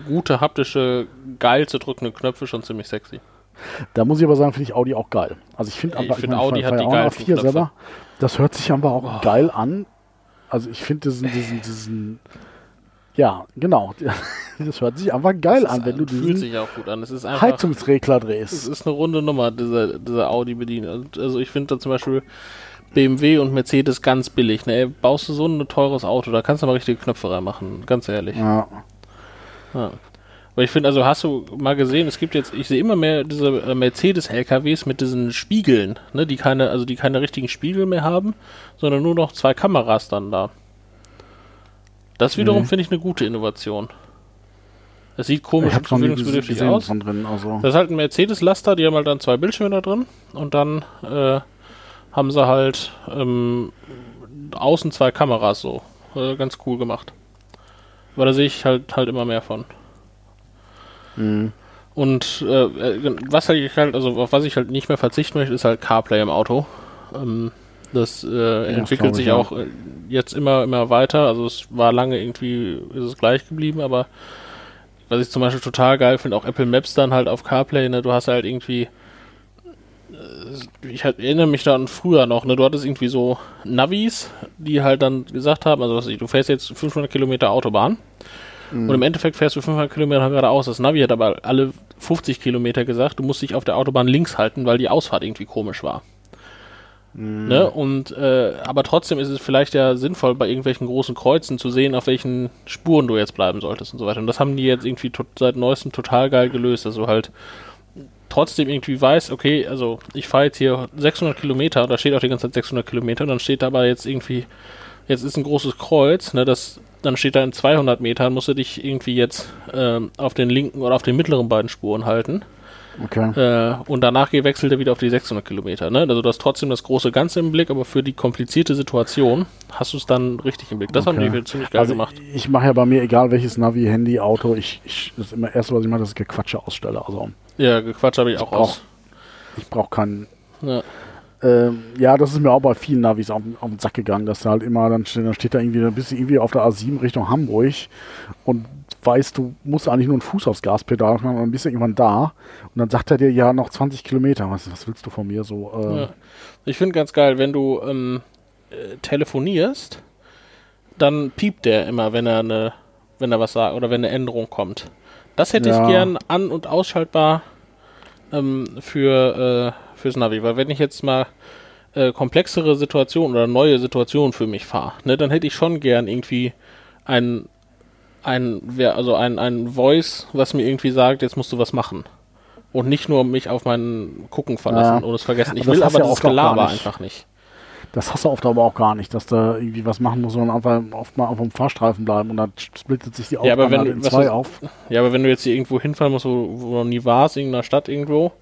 gute haptische, geil zu drückende Knöpfe schon ziemlich sexy. Da muss ich aber sagen, finde ich Audi auch geil. Also ich finde Ich einfach, find meine, Audi ich hat die geilsten A4 Knöpfe. selber. Das hört sich einfach auch Boah. geil an. Also ich finde diesen, diesen, diesen, ja, genau. (laughs) Das hört sich einfach geil an, wenn du fühlt diesen sich auch gut an. Es ist einfach. Heizungsregler Es drehst. ist eine runde Nummer, dieser, dieser Audi bedienen. Also ich finde da zum Beispiel BMW und Mercedes ganz billig. Ne? Ey, baust du so ein teures Auto, da kannst du mal richtige Knöpfe reinmachen, ganz ehrlich. Ja. Ja. Aber ich finde, also hast du mal gesehen, es gibt jetzt, ich sehe immer mehr diese äh, Mercedes-LKWs mit diesen Spiegeln, ne, die keine, also die keine richtigen Spiegel mehr haben, sondern nur noch zwei Kameras dann da. Das wiederum Nee. finde ich eine gute Innovation. Das sieht komisch und gewöhnungsbedürftig aus. von drin. Also. Das ist halt ein Mercedes-Laster, die haben halt dann zwei Bildschirme da drin und dann äh, haben sie halt ähm, außen zwei Kameras so. Äh, ganz cool gemacht. Aber da sehe ich halt halt immer mehr von. Mhm. Und äh, was halt ich halt, also auf was ich halt nicht mehr verzichten möchte, ist halt CarPlay im Auto. Ähm, das äh, entwickelt glaub ich, sich ja. auch äh, jetzt immer, immer weiter. Also es war lange irgendwie, ist es gleich geblieben, aber was ich zum Beispiel total geil finde, auch Apple Maps dann halt auf CarPlay, ne, du hast halt irgendwie äh, ich halt, erinnere mich da an früher noch, ne, du hattest irgendwie so Navis, die halt dann gesagt haben, also was ich, du fährst jetzt 500 Kilometer Autobahn und im Endeffekt fährst du 500 Kilometer geradeaus. Das Navi hat aber alle 50 Kilometer gesagt, du musst dich auf der Autobahn links halten, weil die Ausfahrt irgendwie komisch war. Ne? Und äh, aber trotzdem ist es vielleicht ja sinnvoll, bei irgendwelchen großen Kreuzen zu sehen, auf welchen Spuren du jetzt bleiben solltest und so weiter. Und das haben die jetzt irgendwie seit neuestem total geil gelöst. Also halt trotzdem irgendwie weiß, okay, also ich fahre jetzt hier 600 Kilometer, da steht auch die ganze Zeit 600 Kilometer, und dann steht aber jetzt irgendwie, jetzt ist ein großes Kreuz, ne, das, dann steht da in 200 Metern, musst du dich irgendwie jetzt ähm, auf den linken oder auf den mittleren beiden Spuren halten. Okay. Äh, und danach wechselt er wieder auf die 600 Kilometer. Ne? Also du hast trotzdem das große Ganze im Blick, aber für die komplizierte Situation hast du es dann richtig im Blick. Das haben Okay. die ziemlich geil Also gemacht. ich, ich mache ja bei mir, egal welches Navi, Handy, Auto, ich, ich das ist immer erste, was ich mache, das ist Gequatsche ausstelle. Also Ja, gequatscht habe ich auch brauch- aus. ich brauche keinen Ja. Ähm, ja, das ist mir auch bei vielen Navis auf, auf den Sack gegangen, dass da halt immer, dann steht, dann steht da irgendwie, dann bist du irgendwie auf der A7 Richtung Hamburg und weißt, du musst eigentlich nur einen Fuß aufs Gaspedal machen und dann bist du irgendwann da und dann sagt er dir, ja, noch 20 Kilometer. Was, was willst du von mir so? Äh, Ja. Ich finde ganz geil, wenn du ähm, äh, telefonierst, dann piept der immer, wenn er eine, wenn er was sagt oder wenn eine Änderung kommt. Das hätte Ja. ich gern an- und ausschaltbar ähm, für äh, Navi, weil wenn ich jetzt mal äh, komplexere Situationen oder neue Situationen für mich fahre, ne, dann hätte ich schon gern irgendwie ein ein also ein ein Voice, was mir irgendwie sagt, jetzt musst du was machen. Und nicht nur mich auf meinen Gucken verlassen Ja. und es vergessen. Ich Aber das will aber ja gar Gelaber nicht. einfach nicht. Das hast du oft aber auch gar nicht, dass da irgendwie was machen muss, sondern einfach oft mal auf dem Fahrstreifen bleiben und dann splittet sich die Ja, Autobahn wenn halt in zwei ist- auf. Ja, aber wenn du jetzt hier irgendwo hinfahren musst, wo, wo du noch nie warst, in irgendeiner Stadt irgendwo,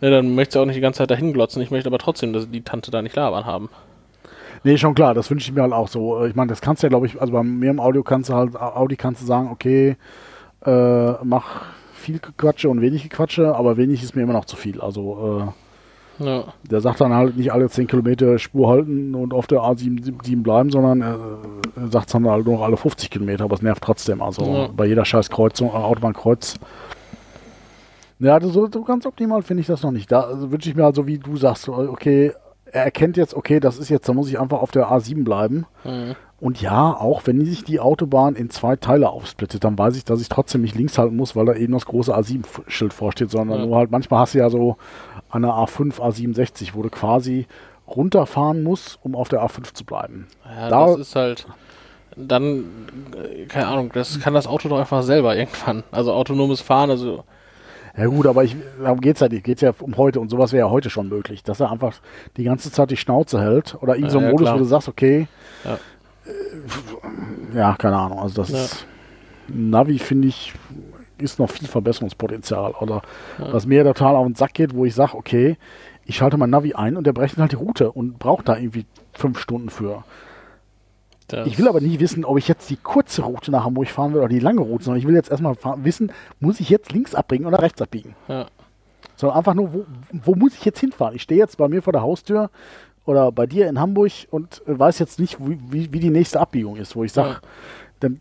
ne, dann möchtest du auch nicht die ganze Zeit dahin glotzen. Ich möchte aber trotzdem, dass die Tante da nicht labern haben. Nee, schon klar, das wünsche ich mir halt auch so. Ich meine, das kannst du ja, glaube ich, also bei mir im Audio kannst du halt, Audi kannst du sagen, okay, äh, mach viel Quatsche und wenig Quatsche, aber wenig ist mir immer noch zu viel. Also, äh, Ja. der sagt dann halt nicht alle 10 Kilometer Spur halten und auf der A7 7 bleiben, sondern äh, er sagt dann halt nur noch alle 50 Kilometer, aber es nervt trotzdem. Also Ja. bei jeder scheiß Kreuzung, äh, Autobahnkreuz. Ja, das so, so ganz optimal finde ich das noch nicht. Da also wünsche ich mir halt so, wie du sagst, okay, er erkennt jetzt, okay, das ist jetzt, da muss ich einfach auf der A7 bleiben. Mhm. Und ja, auch wenn sich die Autobahn in zwei Teile aufsplittet, dann weiß ich, dass ich trotzdem nicht links halten muss, weil da eben das große A7-Schild vorsteht, sondern Ja. nur halt manchmal hast du ja so der A5, A67, wo du quasi runterfahren musst, um auf der A5 zu bleiben. Ja, Da- das ist halt dann, äh, keine Ahnung, das kann das Auto doch einfach selber (laughs) irgendwann. Also autonomes Fahren, also Ja gut, aber ich, darum geht's ja nicht. Geht's ja um heute und sowas wäre ja heute schon möglich, dass er einfach die ganze Zeit die Schnauze hält oder irgend so Ja, ein ja, Modus, klar. wo du sagst, okay, Ja. äh, ja, keine Ahnung. Also das ist, Navi finde ich ist noch viel Verbesserungspotenzial oder was mir total auf den Sack geht, wo ich sage, okay, ich schalte mein Navi ein und der berechnet halt die Route und braucht da irgendwie fünf Stunden für. Das, Ich will aber nie wissen, ob ich jetzt die kurze Route nach Hamburg fahren will oder die lange Route, sondern ich will jetzt erstmal wissen, muss ich jetzt links abbiegen oder rechts abbiegen. Ja, Sondern einfach nur, wo, wo muss ich jetzt hinfahren? Ich stehe jetzt bei mir vor der Haustür oder bei dir in Hamburg und weiß jetzt nicht, wie, wie, wie die nächste Abbiegung ist, wo ich sage, Ja. dann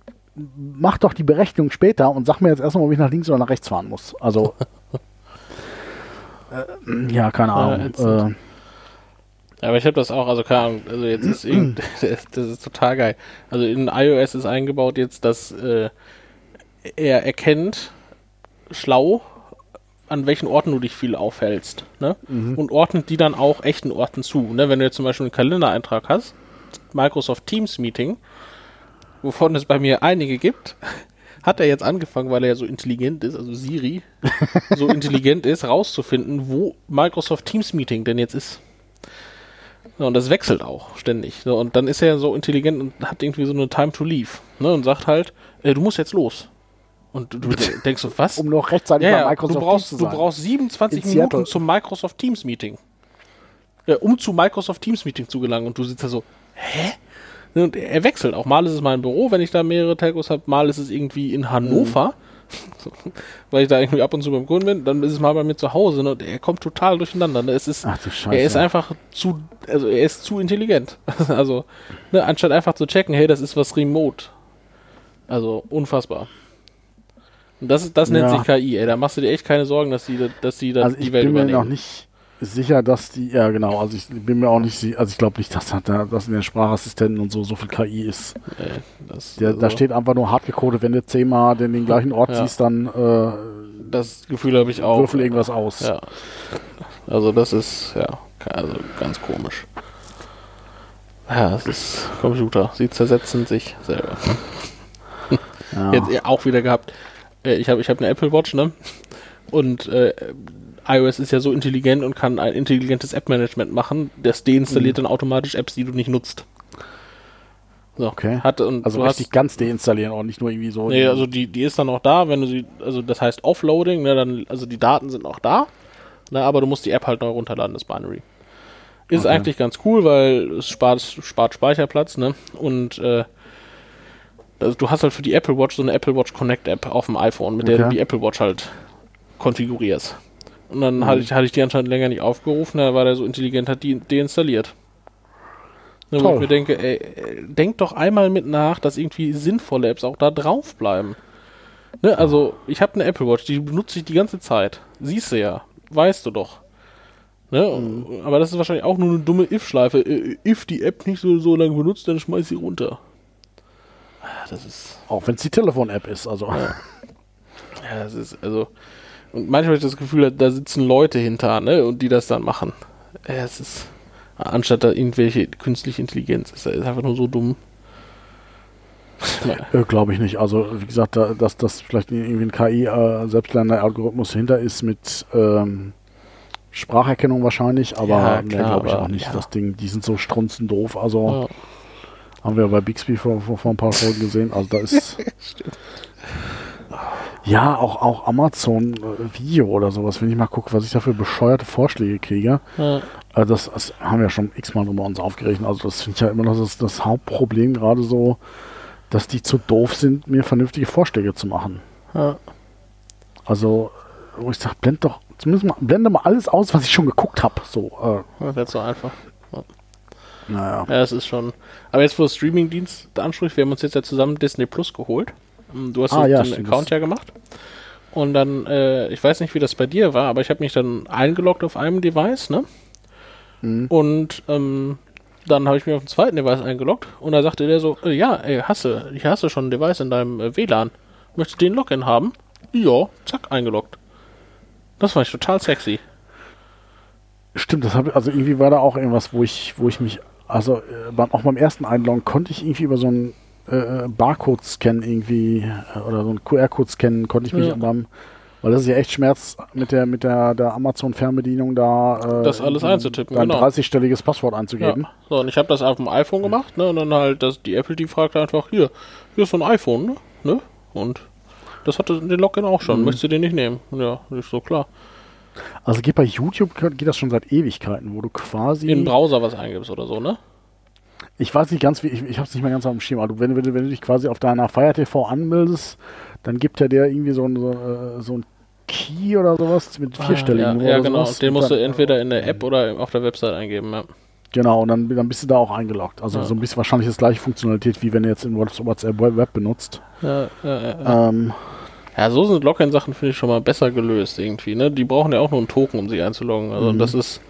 mach doch die Berechnung später und sag mir jetzt erstmal, ob ich nach links oder nach rechts fahren muss. Also, äh, (laughs) ja, keine Ahnung. Ja, aber ich habe das auch, also keine Ahnung, also jetzt ist irgend, (clears throat) (laughs) das ist total geil. Also in iOS ist eingebaut jetzt, dass äh, er erkennt schlau, an welchen Orten du dich viel aufhältst, ne? Und ordnet die dann auch echten Orten zu. Ne? Wenn du jetzt zum Beispiel einen Kalendereintrag hast, Microsoft Teams Meeting, wovon es bei mir einige gibt, (laughs) hat er jetzt angefangen, weil er ja so intelligent ist, also Siri, so (laughs) intelligent ist, rauszufinden, wo Microsoft Teams Meeting denn jetzt ist. Ja, und das wechselt auch ständig. So, und dann ist er so intelligent und hat irgendwie so eine Time to Leave. Ne, und sagt halt, äh, du musst jetzt los. Und du, du (laughs) denkst so, was? um noch rechtzeitig ja, bei Microsoft du brauchst, Teams zu du sein. brauchst 27 In Minuten zum Microsoft Teams Meeting. Ja, um zu Microsoft Teams Meeting zu gelangen. Und du sitzt da so, hä? Ne, Und er wechselt auch. Mal ist es mein Büro, wenn ich da mehrere Telcos habe. Mal ist es irgendwie in Hannover. Mhm. Weil ich da irgendwie ab und zu beim Kunden bin. Dann ist es mal bei mir zu Hause. Ne? Und er kommt total durcheinander. Ne? Es ist, Ach du Scheiße. er ist einfach zu, also er ist zu intelligent. (laughs) also, ne, anstatt einfach zu checken, hey, das ist was remote. Also, unfassbar. Und das, das nennt Ja. sich KI, ey. Da machst du dir echt keine Sorgen, dass die, dass die da also ich die Welt bin mir übernehmen. noch nicht sicher, dass die, ja genau, also ich bin mir auch nicht sicher, also ich glaube nicht, dass da dass in den Sprachassistenten und so so viel KI ist. Ey, das, Der, also, Da steht einfach nur hart gecodet, wenn du zehnmal den, den gleichen Ort Ja. siehst, dann äh, das Gefühl habe ich auch. würfel irgendwas aus. Ja. Also das ist, ja, also ganz komisch. Ja, es ist Computer. Sie zersetzen sich selber. Ja. (laughs) Jetzt auch wieder gehabt. Äh, Ich habe ich hab eine Apple Watch, ne? Und äh, iOS ist ja so intelligent und kann ein intelligentes App-Management machen. Das deinstalliert dann automatisch Apps, die du nicht nutzt. So, Okay. Hat, und Also richtig hast, ganz deinstallieren und nicht nur irgendwie so. Nee, also die, die ist dann noch da, wenn du sie, also das heißt Offloading, ne, dann, also die Daten sind noch da, ne, aber du musst die App halt neu runterladen, das Binary. Ist Okay. eigentlich ganz cool, weil es spart, spart Speicherplatz, ne? Und äh, also du hast halt für die Apple Watch so eine Apple Watch Connect App auf dem iPhone, mit der du Okay. die Apple Watch halt konfigurierst. Und dann Mhm. hatte, ich, hatte ich die anscheinend länger nicht aufgerufen, da war der so intelligent, hat die deinstalliert. Ne, wo Toll. ich mir denke, ey, äh, denk doch einmal mit nach, dass irgendwie sinnvolle Apps auch da drauf bleiben. Ne, also, ich habe eine Apple Watch, die benutze ich die ganze Zeit. Siehst du ja. Weißt du doch. Ne? Mhm. Aber das ist wahrscheinlich auch nur eine dumme If-Schleife. Äh, If die App nicht so, so lange benutzt, dann schmeiß sie runter. Ah, Das ist. Auch wenn es die Telefon-App ist. Also Ja, das ist, also. Und manchmal habe ich das Gefühl, da sitzen Leute hinter, ne? Und die das dann machen. Es ist. Anstatt da irgendwelche künstliche Intelligenz ist, ist einfach nur so dumm. (laughs) äh, glaube ich nicht. Also wie gesagt, da, dass das vielleicht irgendwie ein KI äh, Algorithmus hinter ist mit ähm, Spracherkennung wahrscheinlich, aber Ja, klar, glaube ich aber- auch nicht. ja. Das Ding, die sind so strunzend doof. Also Ja. haben wir bei Bixby vor, vor, vor ein paar Folgen gesehen. Also da ist (laughs) ja auch auch Amazon äh, Video oder sowas. Wenn ich mal gucke, was ich da für bescheuerte Vorschläge kriege. Ja. Äh, das, das haben wir schon x-mal drüber uns aufgerechnet. Also das finde ich ja immer noch das, das Hauptproblem gerade so, dass die zu doof sind, mir vernünftige Vorschläge zu machen. Ja. Also, wo ich sage, blend doch, zumindest mal, blende mal alles aus, was ich schon geguckt habe. So, Das wäre so einfach. äh, naja. Ja, es ist schon. Aber jetzt, wo der Streamingdienst anspricht, wir haben uns jetzt ja zusammen Disney Plus geholt. Du hast Ah, ja, den stimmt. Account ja gemacht. Und dann, äh, ich weiß nicht, wie das bei dir war, aber ich habe mich dann eingeloggt auf einem Device, ne? Mhm. Und ähm, dann habe ich mich auf dem zweiten Device eingeloggt und da sagte der so, äh, ja, ey, hasse, ich hasse schon ein Device in deinem äh, WLAN. Möchtest du den Login haben? Ja, zack, eingeloggt. Das fand ich total sexy. Stimmt, das habe also irgendwie war da auch irgendwas, wo ich, wo ich mich, also äh, beim, auch beim ersten Einloggen konnte ich irgendwie über so einen äh, Barcode-Scan irgendwie äh, oder so einen QR-Code scannen, konnte ich mich Ja. beim, weil das ist ja echt Schmerz mit der mit der, der Amazon-Fernbedienung da äh, Das alles ein- einzutippen, ein genau. 30-stelliges Passwort einzugeben. Ja. So, und ich habe das auf dem iPhone gemacht, ne? Und dann halt, das, die Apple, die fragte einfach, hier, hier ist so ein iPhone, ne? ne? Und das hatte den Login auch schon. Möchtest du den nicht nehmen? Ja, ist so klar. Also geht bei YouTube geht das schon seit Ewigkeiten, wo du quasi In den Browser was eingibst oder so, ne? Ich weiß nicht ganz, wie ich, ich habe es nicht mehr ganz auf dem Schirm, aber du, wenn, wenn, du- wenn du dich quasi auf deiner Fire TV anmeldest, dann gibt ja der irgendwie so ein, so, äh, so ein Key oder sowas mit vierstelligen Ah, Ja, ja oder genau. sowas. Den musst du entweder in der App oder auf der Website eingeben, ja. Genau, und dann, dann bist du da auch eingeloggt. Also Ja. so ein bisschen wahrscheinlich das gleiche Funktionalität, wie wenn du jetzt in WhatsApp Web benutzt. Ja, ja, ja, ja. Ähm, ja so sind Login-Sachen, finde ich, schon mal besser gelöst irgendwie, ne? Die brauchen ja auch nur einen Token, um sich einzuloggen. Also Mhm. das ist.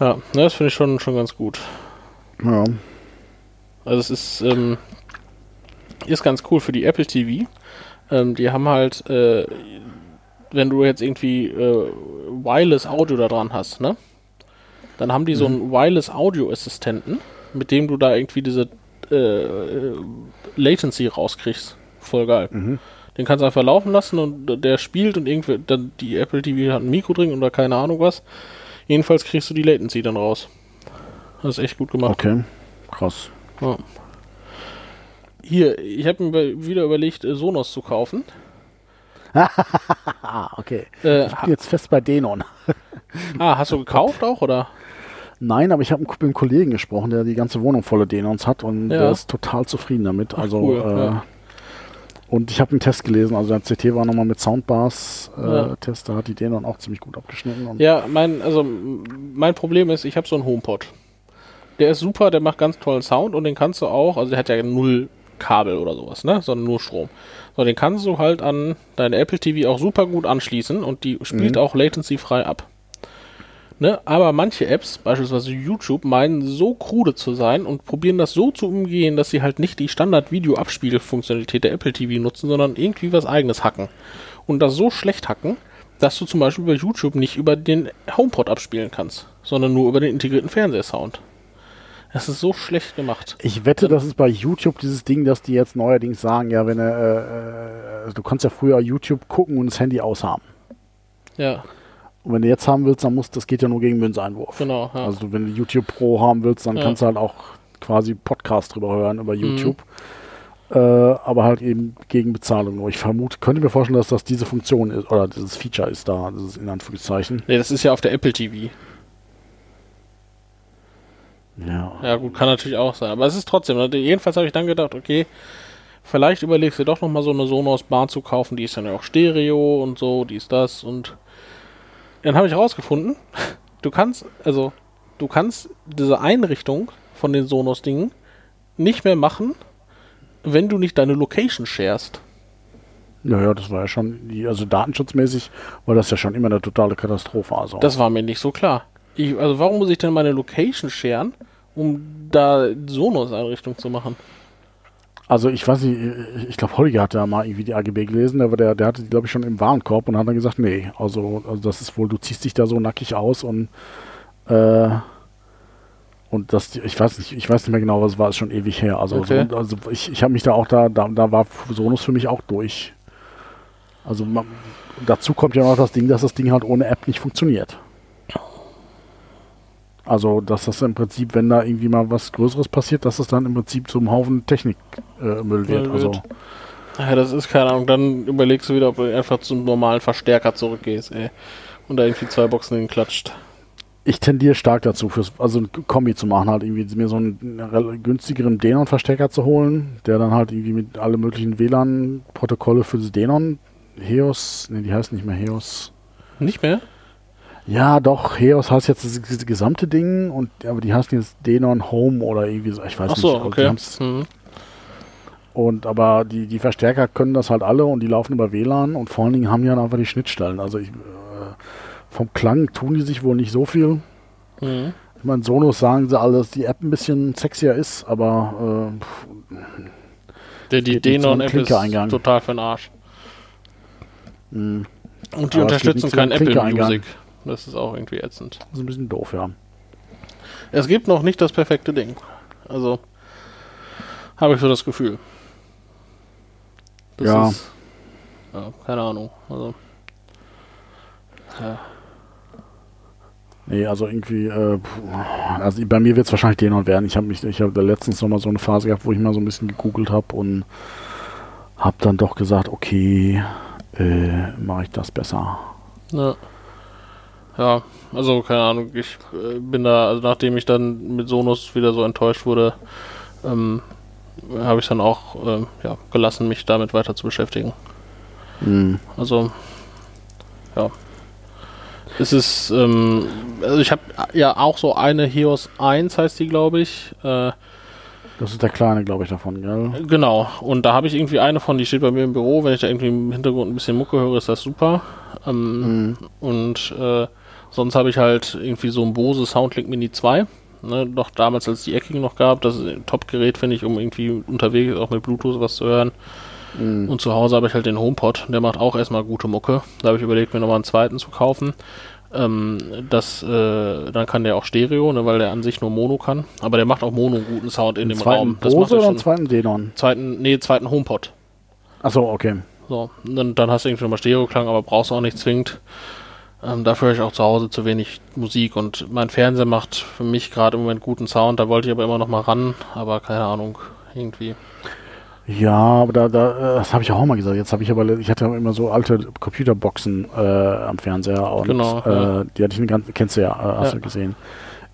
Ja, ne, das finde ich schon, schon ganz gut. Ja. Also es ist, ähm, ist ganz cool für die Apple TV. Ähm, die haben halt, äh, wenn du jetzt irgendwie äh, Wireless Audio da dran hast, ne? Dann haben die so einen Wireless Audio Assistenten, mit dem du da irgendwie diese äh, äh, Latency rauskriegst. Voll geil. Mhm. Den kannst du einfach laufen lassen und der spielt und irgendwie dann die Apple TV hat ein Mikro drin oder keine Ahnung was. Jedenfalls kriegst du die Latency dann raus. Das ist echt gut gemacht. Okay, krass. Ja. Hier, ich habe mir wieder überlegt, äh, Sonos zu kaufen. (laughs) Okay. Äh, Ich bin jetzt fest bei Denon. ah, hast du gekauft auch, oder? Nein, aber ich habe mit einem Kollegen gesprochen, der die ganze Wohnung voller Denons hat und Ja. der ist total zufrieden damit. Ach, also cool, äh, ja. und ich habe einen Test gelesen, also der CT war nochmal mit Soundbars äh, Ja. Da hat die Denon auch ziemlich gut abgeschnitten. Ja, mein, also mein Problem ist, ich habe so einen HomePod. Der ist super, der macht ganz tollen Sound und den kannst du auch, also der hat ja null Kabel oder sowas, ne, sondern nur Strom. So, den kannst du halt an deine Apple TV auch super gut anschließen und die spielt Mhm. auch latency-frei ab. Ne? Aber manche Apps, beispielsweise YouTube, meinen so krude zu sein und probieren das so zu umgehen, dass sie halt nicht die Standard-Video-Abspielfunktionalität der Apple TV nutzen, sondern irgendwie was eigenes hacken. Und das so schlecht hacken, dass du zum Beispiel bei YouTube nicht über den HomePod abspielen kannst, sondern nur über den integrierten Fernsehsound. Das ist so schlecht gemacht. ich wette, das ist bei YouTube dieses Ding, dass die jetzt neuerdings sagen, ja, wenn er, äh, äh, du kannst ja früher YouTube gucken und das Handy aushaben. Ja, Und wenn du jetzt haben willst, dann musst das geht ja nur gegen Münzeinwurf. genau. Ja. Also wenn du YouTube Pro haben willst, dann Ja. kannst du halt auch quasi Podcast drüber hören über YouTube. Äh, aber halt eben gegen Bezahlung nur. Ich vermute, könnte mir vorstellen, dass das diese Funktion ist, oder dieses Feature ist da, das ist in Anführungszeichen. nee, das ist ja auf der Apple TV. Ja. Ja, gut, kann natürlich auch sein. Aber es ist trotzdem, ne, jedenfalls habe ich dann gedacht, okay, vielleicht überlegst du doch nochmal so eine Sonos-Bahn zu kaufen, die ist dann ja auch Stereo und so, die ist das und dann habe ich rausgefunden, (laughs) du kannst, also, du kannst diese Einrichtung von den Sonos-Dingen nicht mehr machen, wenn du nicht deine Location sharest. Ja, ja, das war ja schon, also datenschutzmäßig war das ja schon immer eine totale Katastrophe. Also. Das war mir nicht so klar. Ich, also warum muss ich denn meine Location sharen, um da Sonos-Einrichtung zu machen? Also ich weiß nicht, ich glaube, Holger hat ja mal irgendwie die AGB gelesen, der, der, der hatte die, glaube ich, schon im Warenkorb und hat dann gesagt, nee, also, also das ist wohl, du ziehst dich da so nackig aus und äh, und das, ich weiß nicht, ich weiß nicht mehr genau, was war, ist schon ewig her. Also, Okay. so, also ich, ich habe mich da auch da, da, da war Sonos für mich auch durch. Also man, dazu kommt ja noch das Ding, dass das Ding halt ohne App nicht funktioniert. Also, dass das im Prinzip, wenn da irgendwie mal was Größeres passiert, dass das dann im Prinzip zum Haufen Technikmüll äh, wird. Also, wird. Ja, das ist keine Ahnung. Dann überlegst du wieder, ob du einfach zum normalen Verstärker zurückgehst, ey. Und da irgendwie zwei Boxen hinklatscht. ich tendiere stark dazu, fürs, also ein Kombi zu machen, halt irgendwie mir so einen günstigeren Denon-Verstärker zu holen, der dann halt irgendwie mit alle möglichen WLAN-Protokolle für das Denon, Heos, ne, die heißt nicht mehr Heos. Nicht mehr? Ja, doch, Heos heißt jetzt das, das gesamte Ding, und aber die heißen jetzt Denon Home oder irgendwie so, ich weiß Ach so, nicht. Okay. Mhm. Und aber die, die Verstärker können das halt alle und die laufen über WLAN und vor allen Dingen haben die dann einfach die Schnittstellen. Also ich, äh, vom Klang tun die sich wohl nicht so viel. Mhm. Ich meine, Sonos sagen sie alle, dass die App ein bisschen sexier ist, aber äh, Der, die Denon-App ist total für den Arsch. mh, Und die Aber unterstützen kein Apple. Music. Das ist auch irgendwie ätzend. das ist ein bisschen doof, ja. Es gibt noch nicht das perfekte Ding. Also habe ich so das Gefühl. Das Ja. Ist, ja, keine Ahnung. Also ja. Nee, also irgendwie, äh, also bei mir wird es wahrscheinlich Denon werden. Ich habe mich, ich habe letztens noch mal so eine Phase gehabt, wo ich mal so ein bisschen gegoogelt habe und habe dann doch gesagt, okay, äh, mache ich das besser. Ja. Ja, also keine Ahnung, ich äh, bin da, also nachdem ich dann mit Sonos wieder so enttäuscht wurde, ähm, habe ich dann auch ähm, ja, gelassen, mich damit weiter zu beschäftigen. Mhm. Also, ja. Es ist, ähm, also ich habe ja auch so eine Heos 1 heißt die, glaube ich. Äh, Das ist der kleine, glaube ich, davon, gell? genau. Und da habe ich irgendwie eine von, die steht bei mir im Büro. Wenn ich da irgendwie im Hintergrund ein bisschen Mucke höre, ist das super. Ähm, Mhm. Und äh, sonst habe ich halt irgendwie so ein Bose Soundlink Mini 2. Ne, noch damals, als es die eckigen noch gab. Das ist ein Top-Gerät, finde ich, um irgendwie unterwegs auch mit Bluetooth was zu hören. Mhm. Und zu Hause habe ich halt den HomePod, der macht auch erstmal gute Mucke. Da habe ich überlegt, mir nochmal einen zweiten zu kaufen. Ähm, das, äh, dann kann der auch Stereo, ne, weil der an sich nur Mono kann. Aber der macht auch Mono guten Sound in Den dem Raum. Das Bose er oder den zweiten Denon? Zweiten, nee, zweiten HomePod. Achso, okay. So, dann, dann hast du irgendwie nochmal Stereo-Klang, aber brauchst du auch nicht zwingend. Ähm, dafür höre ich auch zu Hause zu wenig Musik und mein Fernseher macht für mich gerade im Moment guten Sound. Da wollte ich aber immer noch mal ran, aber keine Ahnung, irgendwie. Ja, aber da, da äh, das habe ich auch mal gesagt. Jetzt habe ich aber, ich hatte immer so alte Computerboxen äh, am Fernseher und Genau, äh, ja. die hatte ich eine ganze, kennst du ja, äh, hast Ja. du gesehen.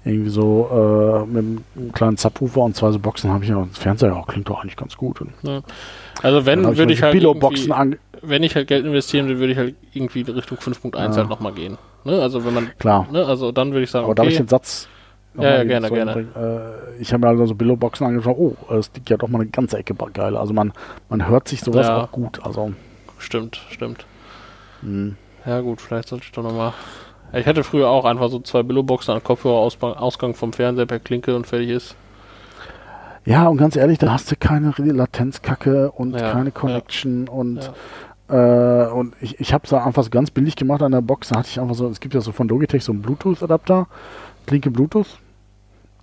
Irgendwie so äh, mit einem kleinen Subwoofer und zwei so Boxen habe ich ja. Das Fernseher auch klingt doch eigentlich ganz gut. Und Also wenn, würde ich die halt Billo-Boxen an. Wenn ich halt Geld investieren will, würde ich halt irgendwie in Richtung 5.1 Ja. halt nochmal gehen. Ne? Also wenn man, Klar. ne? also dann würde ich sagen, Aber da habe ich okay, den Satz. Ja, ja, gerne, gerne. Äh, ich habe mir also so Billo-Boxen angeschaut. Oh, das liegt ja doch mal eine ganze Ecke geil. Also man, man hört sich sowas Ja. auch gut. Also, stimmt, stimmt. mh. Ja gut, vielleicht sollte ich doch nochmal. Ich hatte früher auch einfach so zwei Billo-Boxen an Kopfhörerausgang vom Fernseher per Klinke und fertig ist. Ja, und ganz ehrlich, da hast du keine Latenzkacke und Ja, keine ja. Connection und äh, und ich, ich habe es einfach so ganz billig gemacht an der Box. Da hatte ich einfach so, es gibt ja so von Logitech so einen Bluetooth-Adapter, Klinke Bluetooth.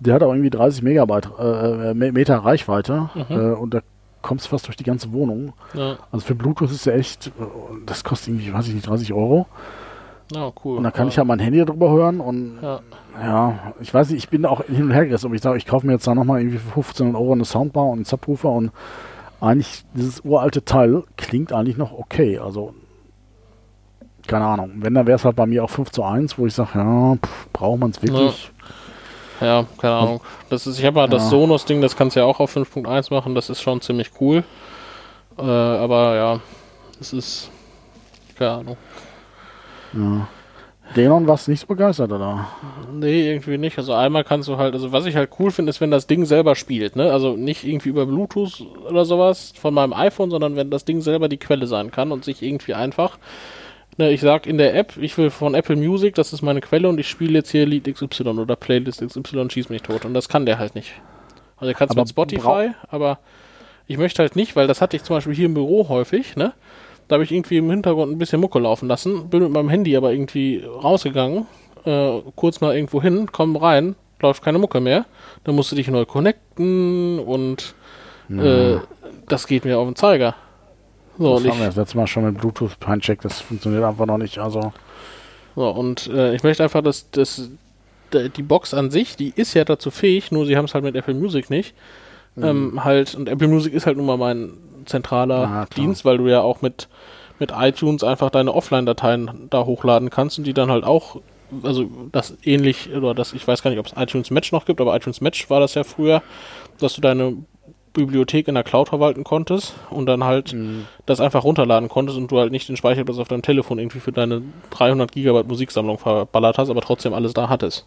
Der hat auch irgendwie 30 Megabyte äh, äh, Meter Reichweite Mhm. äh, und da kommst fast durch die ganze Wohnung. Ja, Also für Bluetooth ist der echt, äh, das kostet irgendwie, weiß ich nicht, 30 Euro. Ja cool. Und da kann ja. ich ja mein Handy drüber hören und Ja, ja, ich weiß nicht, ich bin auch hin und her gerissen, ob ich sage, ich kaufe mir jetzt da nochmal irgendwie für 15 Euro eine Soundbar und einen Subwoofer und eigentlich, dieses uralte Teil klingt eigentlich noch okay, also keine Ahnung. Wenn, dann wäre es halt bei mir auch 5 zu 1, wo ich sage, ja, pff, braucht man es wirklich? ja, keine Ahnung. Das ist, ich habe ja das Ja. Sonos-Ding, das kannst du ja auch auf 5.1 machen, das ist schon ziemlich cool. Äh, aber ja, es ist. Keine Ahnung. Ja. Denon warst nicht so begeistert, oder? Nee, irgendwie nicht. Also einmal kannst du halt, also was ich halt cool finde, ist, wenn das Ding selber spielt, ne? Also nicht irgendwie über Bluetooth oder sowas von meinem iPhone, sondern wenn das Ding selber die Quelle sein kann und sich irgendwie einfach. Ne, ich sag in der App, ich will von Apple Music, das ist meine Quelle und ich spiele jetzt hier Lied XY oder Playlist XY, schieß mich tot. Und das kann der halt nicht. Also er kann es mit Spotify, aber ich möchte halt nicht, weil das hatte ich zum Beispiel hier im Büro häufig, ne? Da habe ich irgendwie im Hintergrund ein bisschen Mucke laufen lassen, bin mit meinem Handy aber irgendwie rausgegangen, äh, kurz mal irgendwo hin, komm rein, läuft keine Mucke mehr. Dann musst du dich neu connecten und äh, das geht mir auf den Zeiger. So, das und haben wir ich, das letzte Mal schon mit Bluetooth Handcheck, das funktioniert einfach noch nicht. Also, so, und äh, ich möchte einfach, dass, dass die Box an sich, die ist ja dazu fähig, nur sie haben es halt mit Apple Music nicht. Ähm, halt, und Apple Music ist halt nun mal mein zentraler Ah. Dienst, weil du ja auch mit, mit iTunes einfach deine Offline-Dateien da hochladen kannst und die dann halt auch, also das ähnlich, oder das, ich weiß gar nicht, ob es iTunes Match noch gibt, aber iTunes Match war das ja früher, dass du deine Bibliothek in der Cloud verwalten konntest und dann halt das einfach runterladen konntest und du halt nicht den Speicherplatz auf deinem Telefon irgendwie für deine 300 Gigabyte Musiksammlung verballert hast, aber trotzdem alles da hattest.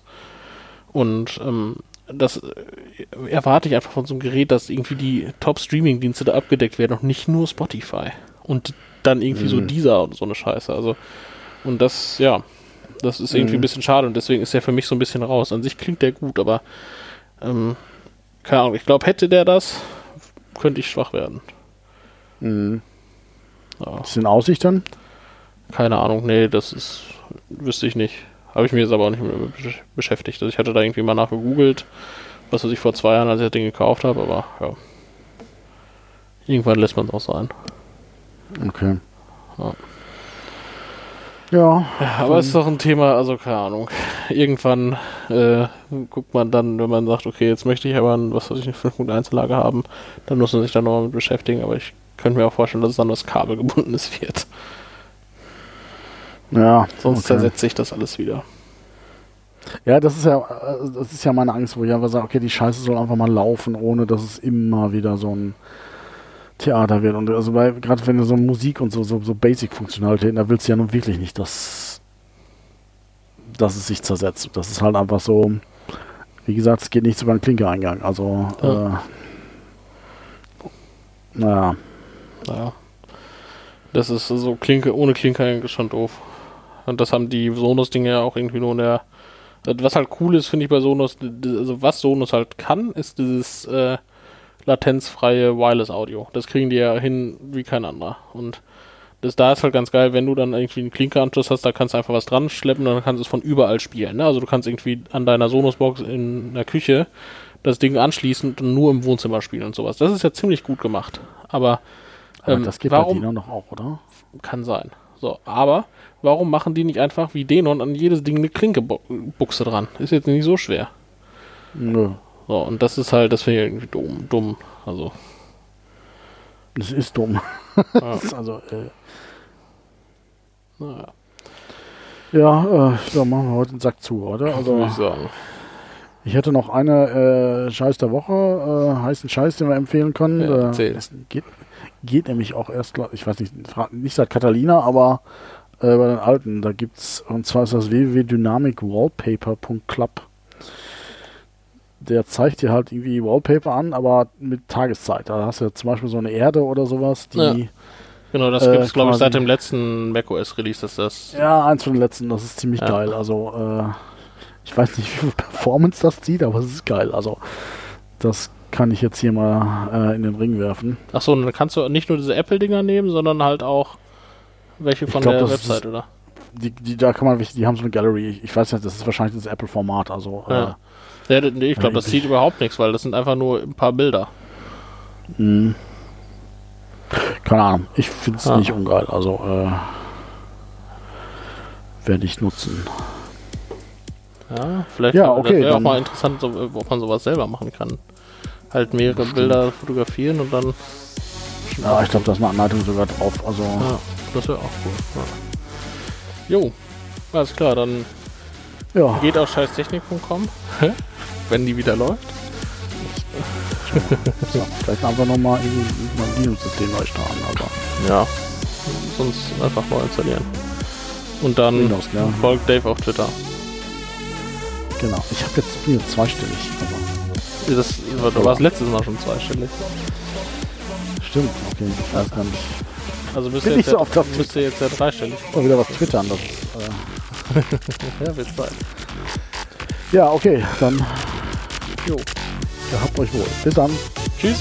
Und ähm, das äh, erwarte ich einfach von so einem Gerät, dass irgendwie die Top-Streaming-Dienste da abgedeckt werden und nicht nur Spotify. Und dann irgendwie so dieser und so eine Scheiße. Also, und das, ja, Das ist irgendwie Mhm. ein bisschen schade und deswegen ist er für mich so ein bisschen raus. An sich klingt der gut, aber ähm, keine Ahnung, ich glaube, hätte der das, könnte ich schwach werden. Mhm. Ja, Ist in Aussicht dann? keine Ahnung, nee, das ist, wüsste ich nicht. Habe ich mir jetzt aber auch nicht mehr besch- beschäftigt. Also ich hatte da irgendwie mal nachgegoogelt, was weiß ich vor zwei Jahren, als ich das Ding gekauft habe, aber ja. Irgendwann lässt man es auch sein. Okay. Ja. Ja, Ja, aber es ist doch ein Thema, also keine Ahnung. Irgendwann äh, guckt man dann, wenn man sagt, okay, jetzt möchte ich aber ein, was weiß ich, eine 5.1 Lage haben, dann muss man sich da nochmal mit beschäftigen, aber ich könnte mir auch vorstellen, dass es dann was kabelgebundenes (laughs) wird. Ja. Sonst okay. zersetzt sich das alles wieder. Ja, das ist ja, das ist ja meine Angst, wo ich einfach sage, okay, die Scheiße soll einfach mal laufen, ohne dass es immer wieder so ein Theater wird. Und also gerade wenn du so Musik und so, so, so Basic-Funktionalitäten, da willst du ja nun wirklich nicht, dass, dass es sich zersetzt. Das ist halt einfach so, wie gesagt, es geht nicht über den Klinkereingang. Also, Ja. äh, naja, Naja. Das ist so Klinke, ohne Klinke eigentlich schon doof. Und das haben die Sonos-Dinge ja auch irgendwie nur in der. Was halt cool ist, finde ich bei Sonos, also was Sonos halt kann, ist dieses äh, latenzfreie Wireless-Audio. Das kriegen die ja hin wie kein anderer. Und das da ist halt ganz geil, wenn du dann irgendwie einen Klinkeanschluss hast, da kannst du einfach was dran schleppen und dann kannst du es von überall spielen. Ne? Also du kannst irgendwie an deiner Sonos-Box in der Küche das Ding anschließen und nur im Wohnzimmer spielen und sowas. Das ist ja ziemlich gut gemacht. Aber aber ähm, das geht bei warum Dino noch auch, oder? kann sein. So, aber warum machen die nicht einfach wie Denon an jedes Ding eine Klinkebuchse dran? Ist jetzt nicht so schwer. Nö. So, und das ist halt, das finde ich irgendwie dumm. dumm. Also, Das ist dumm. ja, (laughs) ist also, äh, naja, ja, äh, so machen wir heute den Sack zu, oder? Also, ich sagen. Ich hätte noch eine äh, Scheiß der Woche, äh, heißen Scheiß, den wir empfehlen können. Ja, äh, geht, geht nämlich auch erst, ich weiß nicht, nicht seit Catalina, aber äh, bei den alten. Da gibt's, und zwar ist das www.dynamicwallpaper.club. Der zeigt dir halt irgendwie Wallpaper an, aber mit Tageszeit. Da hast du ja zum Beispiel so eine Erde oder sowas, die. Ja. Genau, das Äh, gibt es, glaube ich, seit dem letzten macOS-Release, dass das. Ja, eins von den letzten, das ist ziemlich Ja. geil. Also, äh, ich weiß nicht, (laughs) wie viel Performance das zieht, aber es ist geil. Also, das kann ich jetzt hier mal äh, in den Ring werfen. Achso, und dann kannst du nicht nur diese Apple-Dinger nehmen, sondern halt auch welche von glaub, der Website, ist- oder? Die, die, da kann man, die haben so eine Gallery. Ich, ich weiß nicht, das ist wahrscheinlich das Apple-Format. Also, Ja. Ja, d- nee, ich glaube, das sieht überhaupt nichts, weil das sind einfach nur ein paar Bilder. äh, mh. keine Ahnung. Ich finde es Ah. nicht ungeil. Also, äh, werde ich nutzen. Ja, vielleicht Ja, okay, wäre auch mal interessant, so, äh, ob man sowas selber machen kann. Halt mehrere Bilder fotografieren und dann. Ja, ich glaube, da ist eine Anleitung sogar drauf. Also, Ja, das wäre auch cool. Ja. Jo, alles klar, dann ja. geht auf scheißtechnik.com, wenn die wieder läuft. (laughs) So, vielleicht einfach nochmal ein Linux-System neu starten. Also, Ja, sonst einfach neu installieren. Und dann Windows, ja. folgt Dave auf Twitter. genau. Ich habe jetzt, jetzt zweistellig. Aber Das, du warst letztes Mal schon zweistellig. stimmt, okay. Ich weiß gar nicht. Also nicht jetzt, so ja, du jetzt ja dreistellig. Mal wieder was twittern. Das, äh, (laughs) Ja, wird Zeit. ja, okay. Dann Jo. gehabt euch wohl. Bis dann. Tschüss.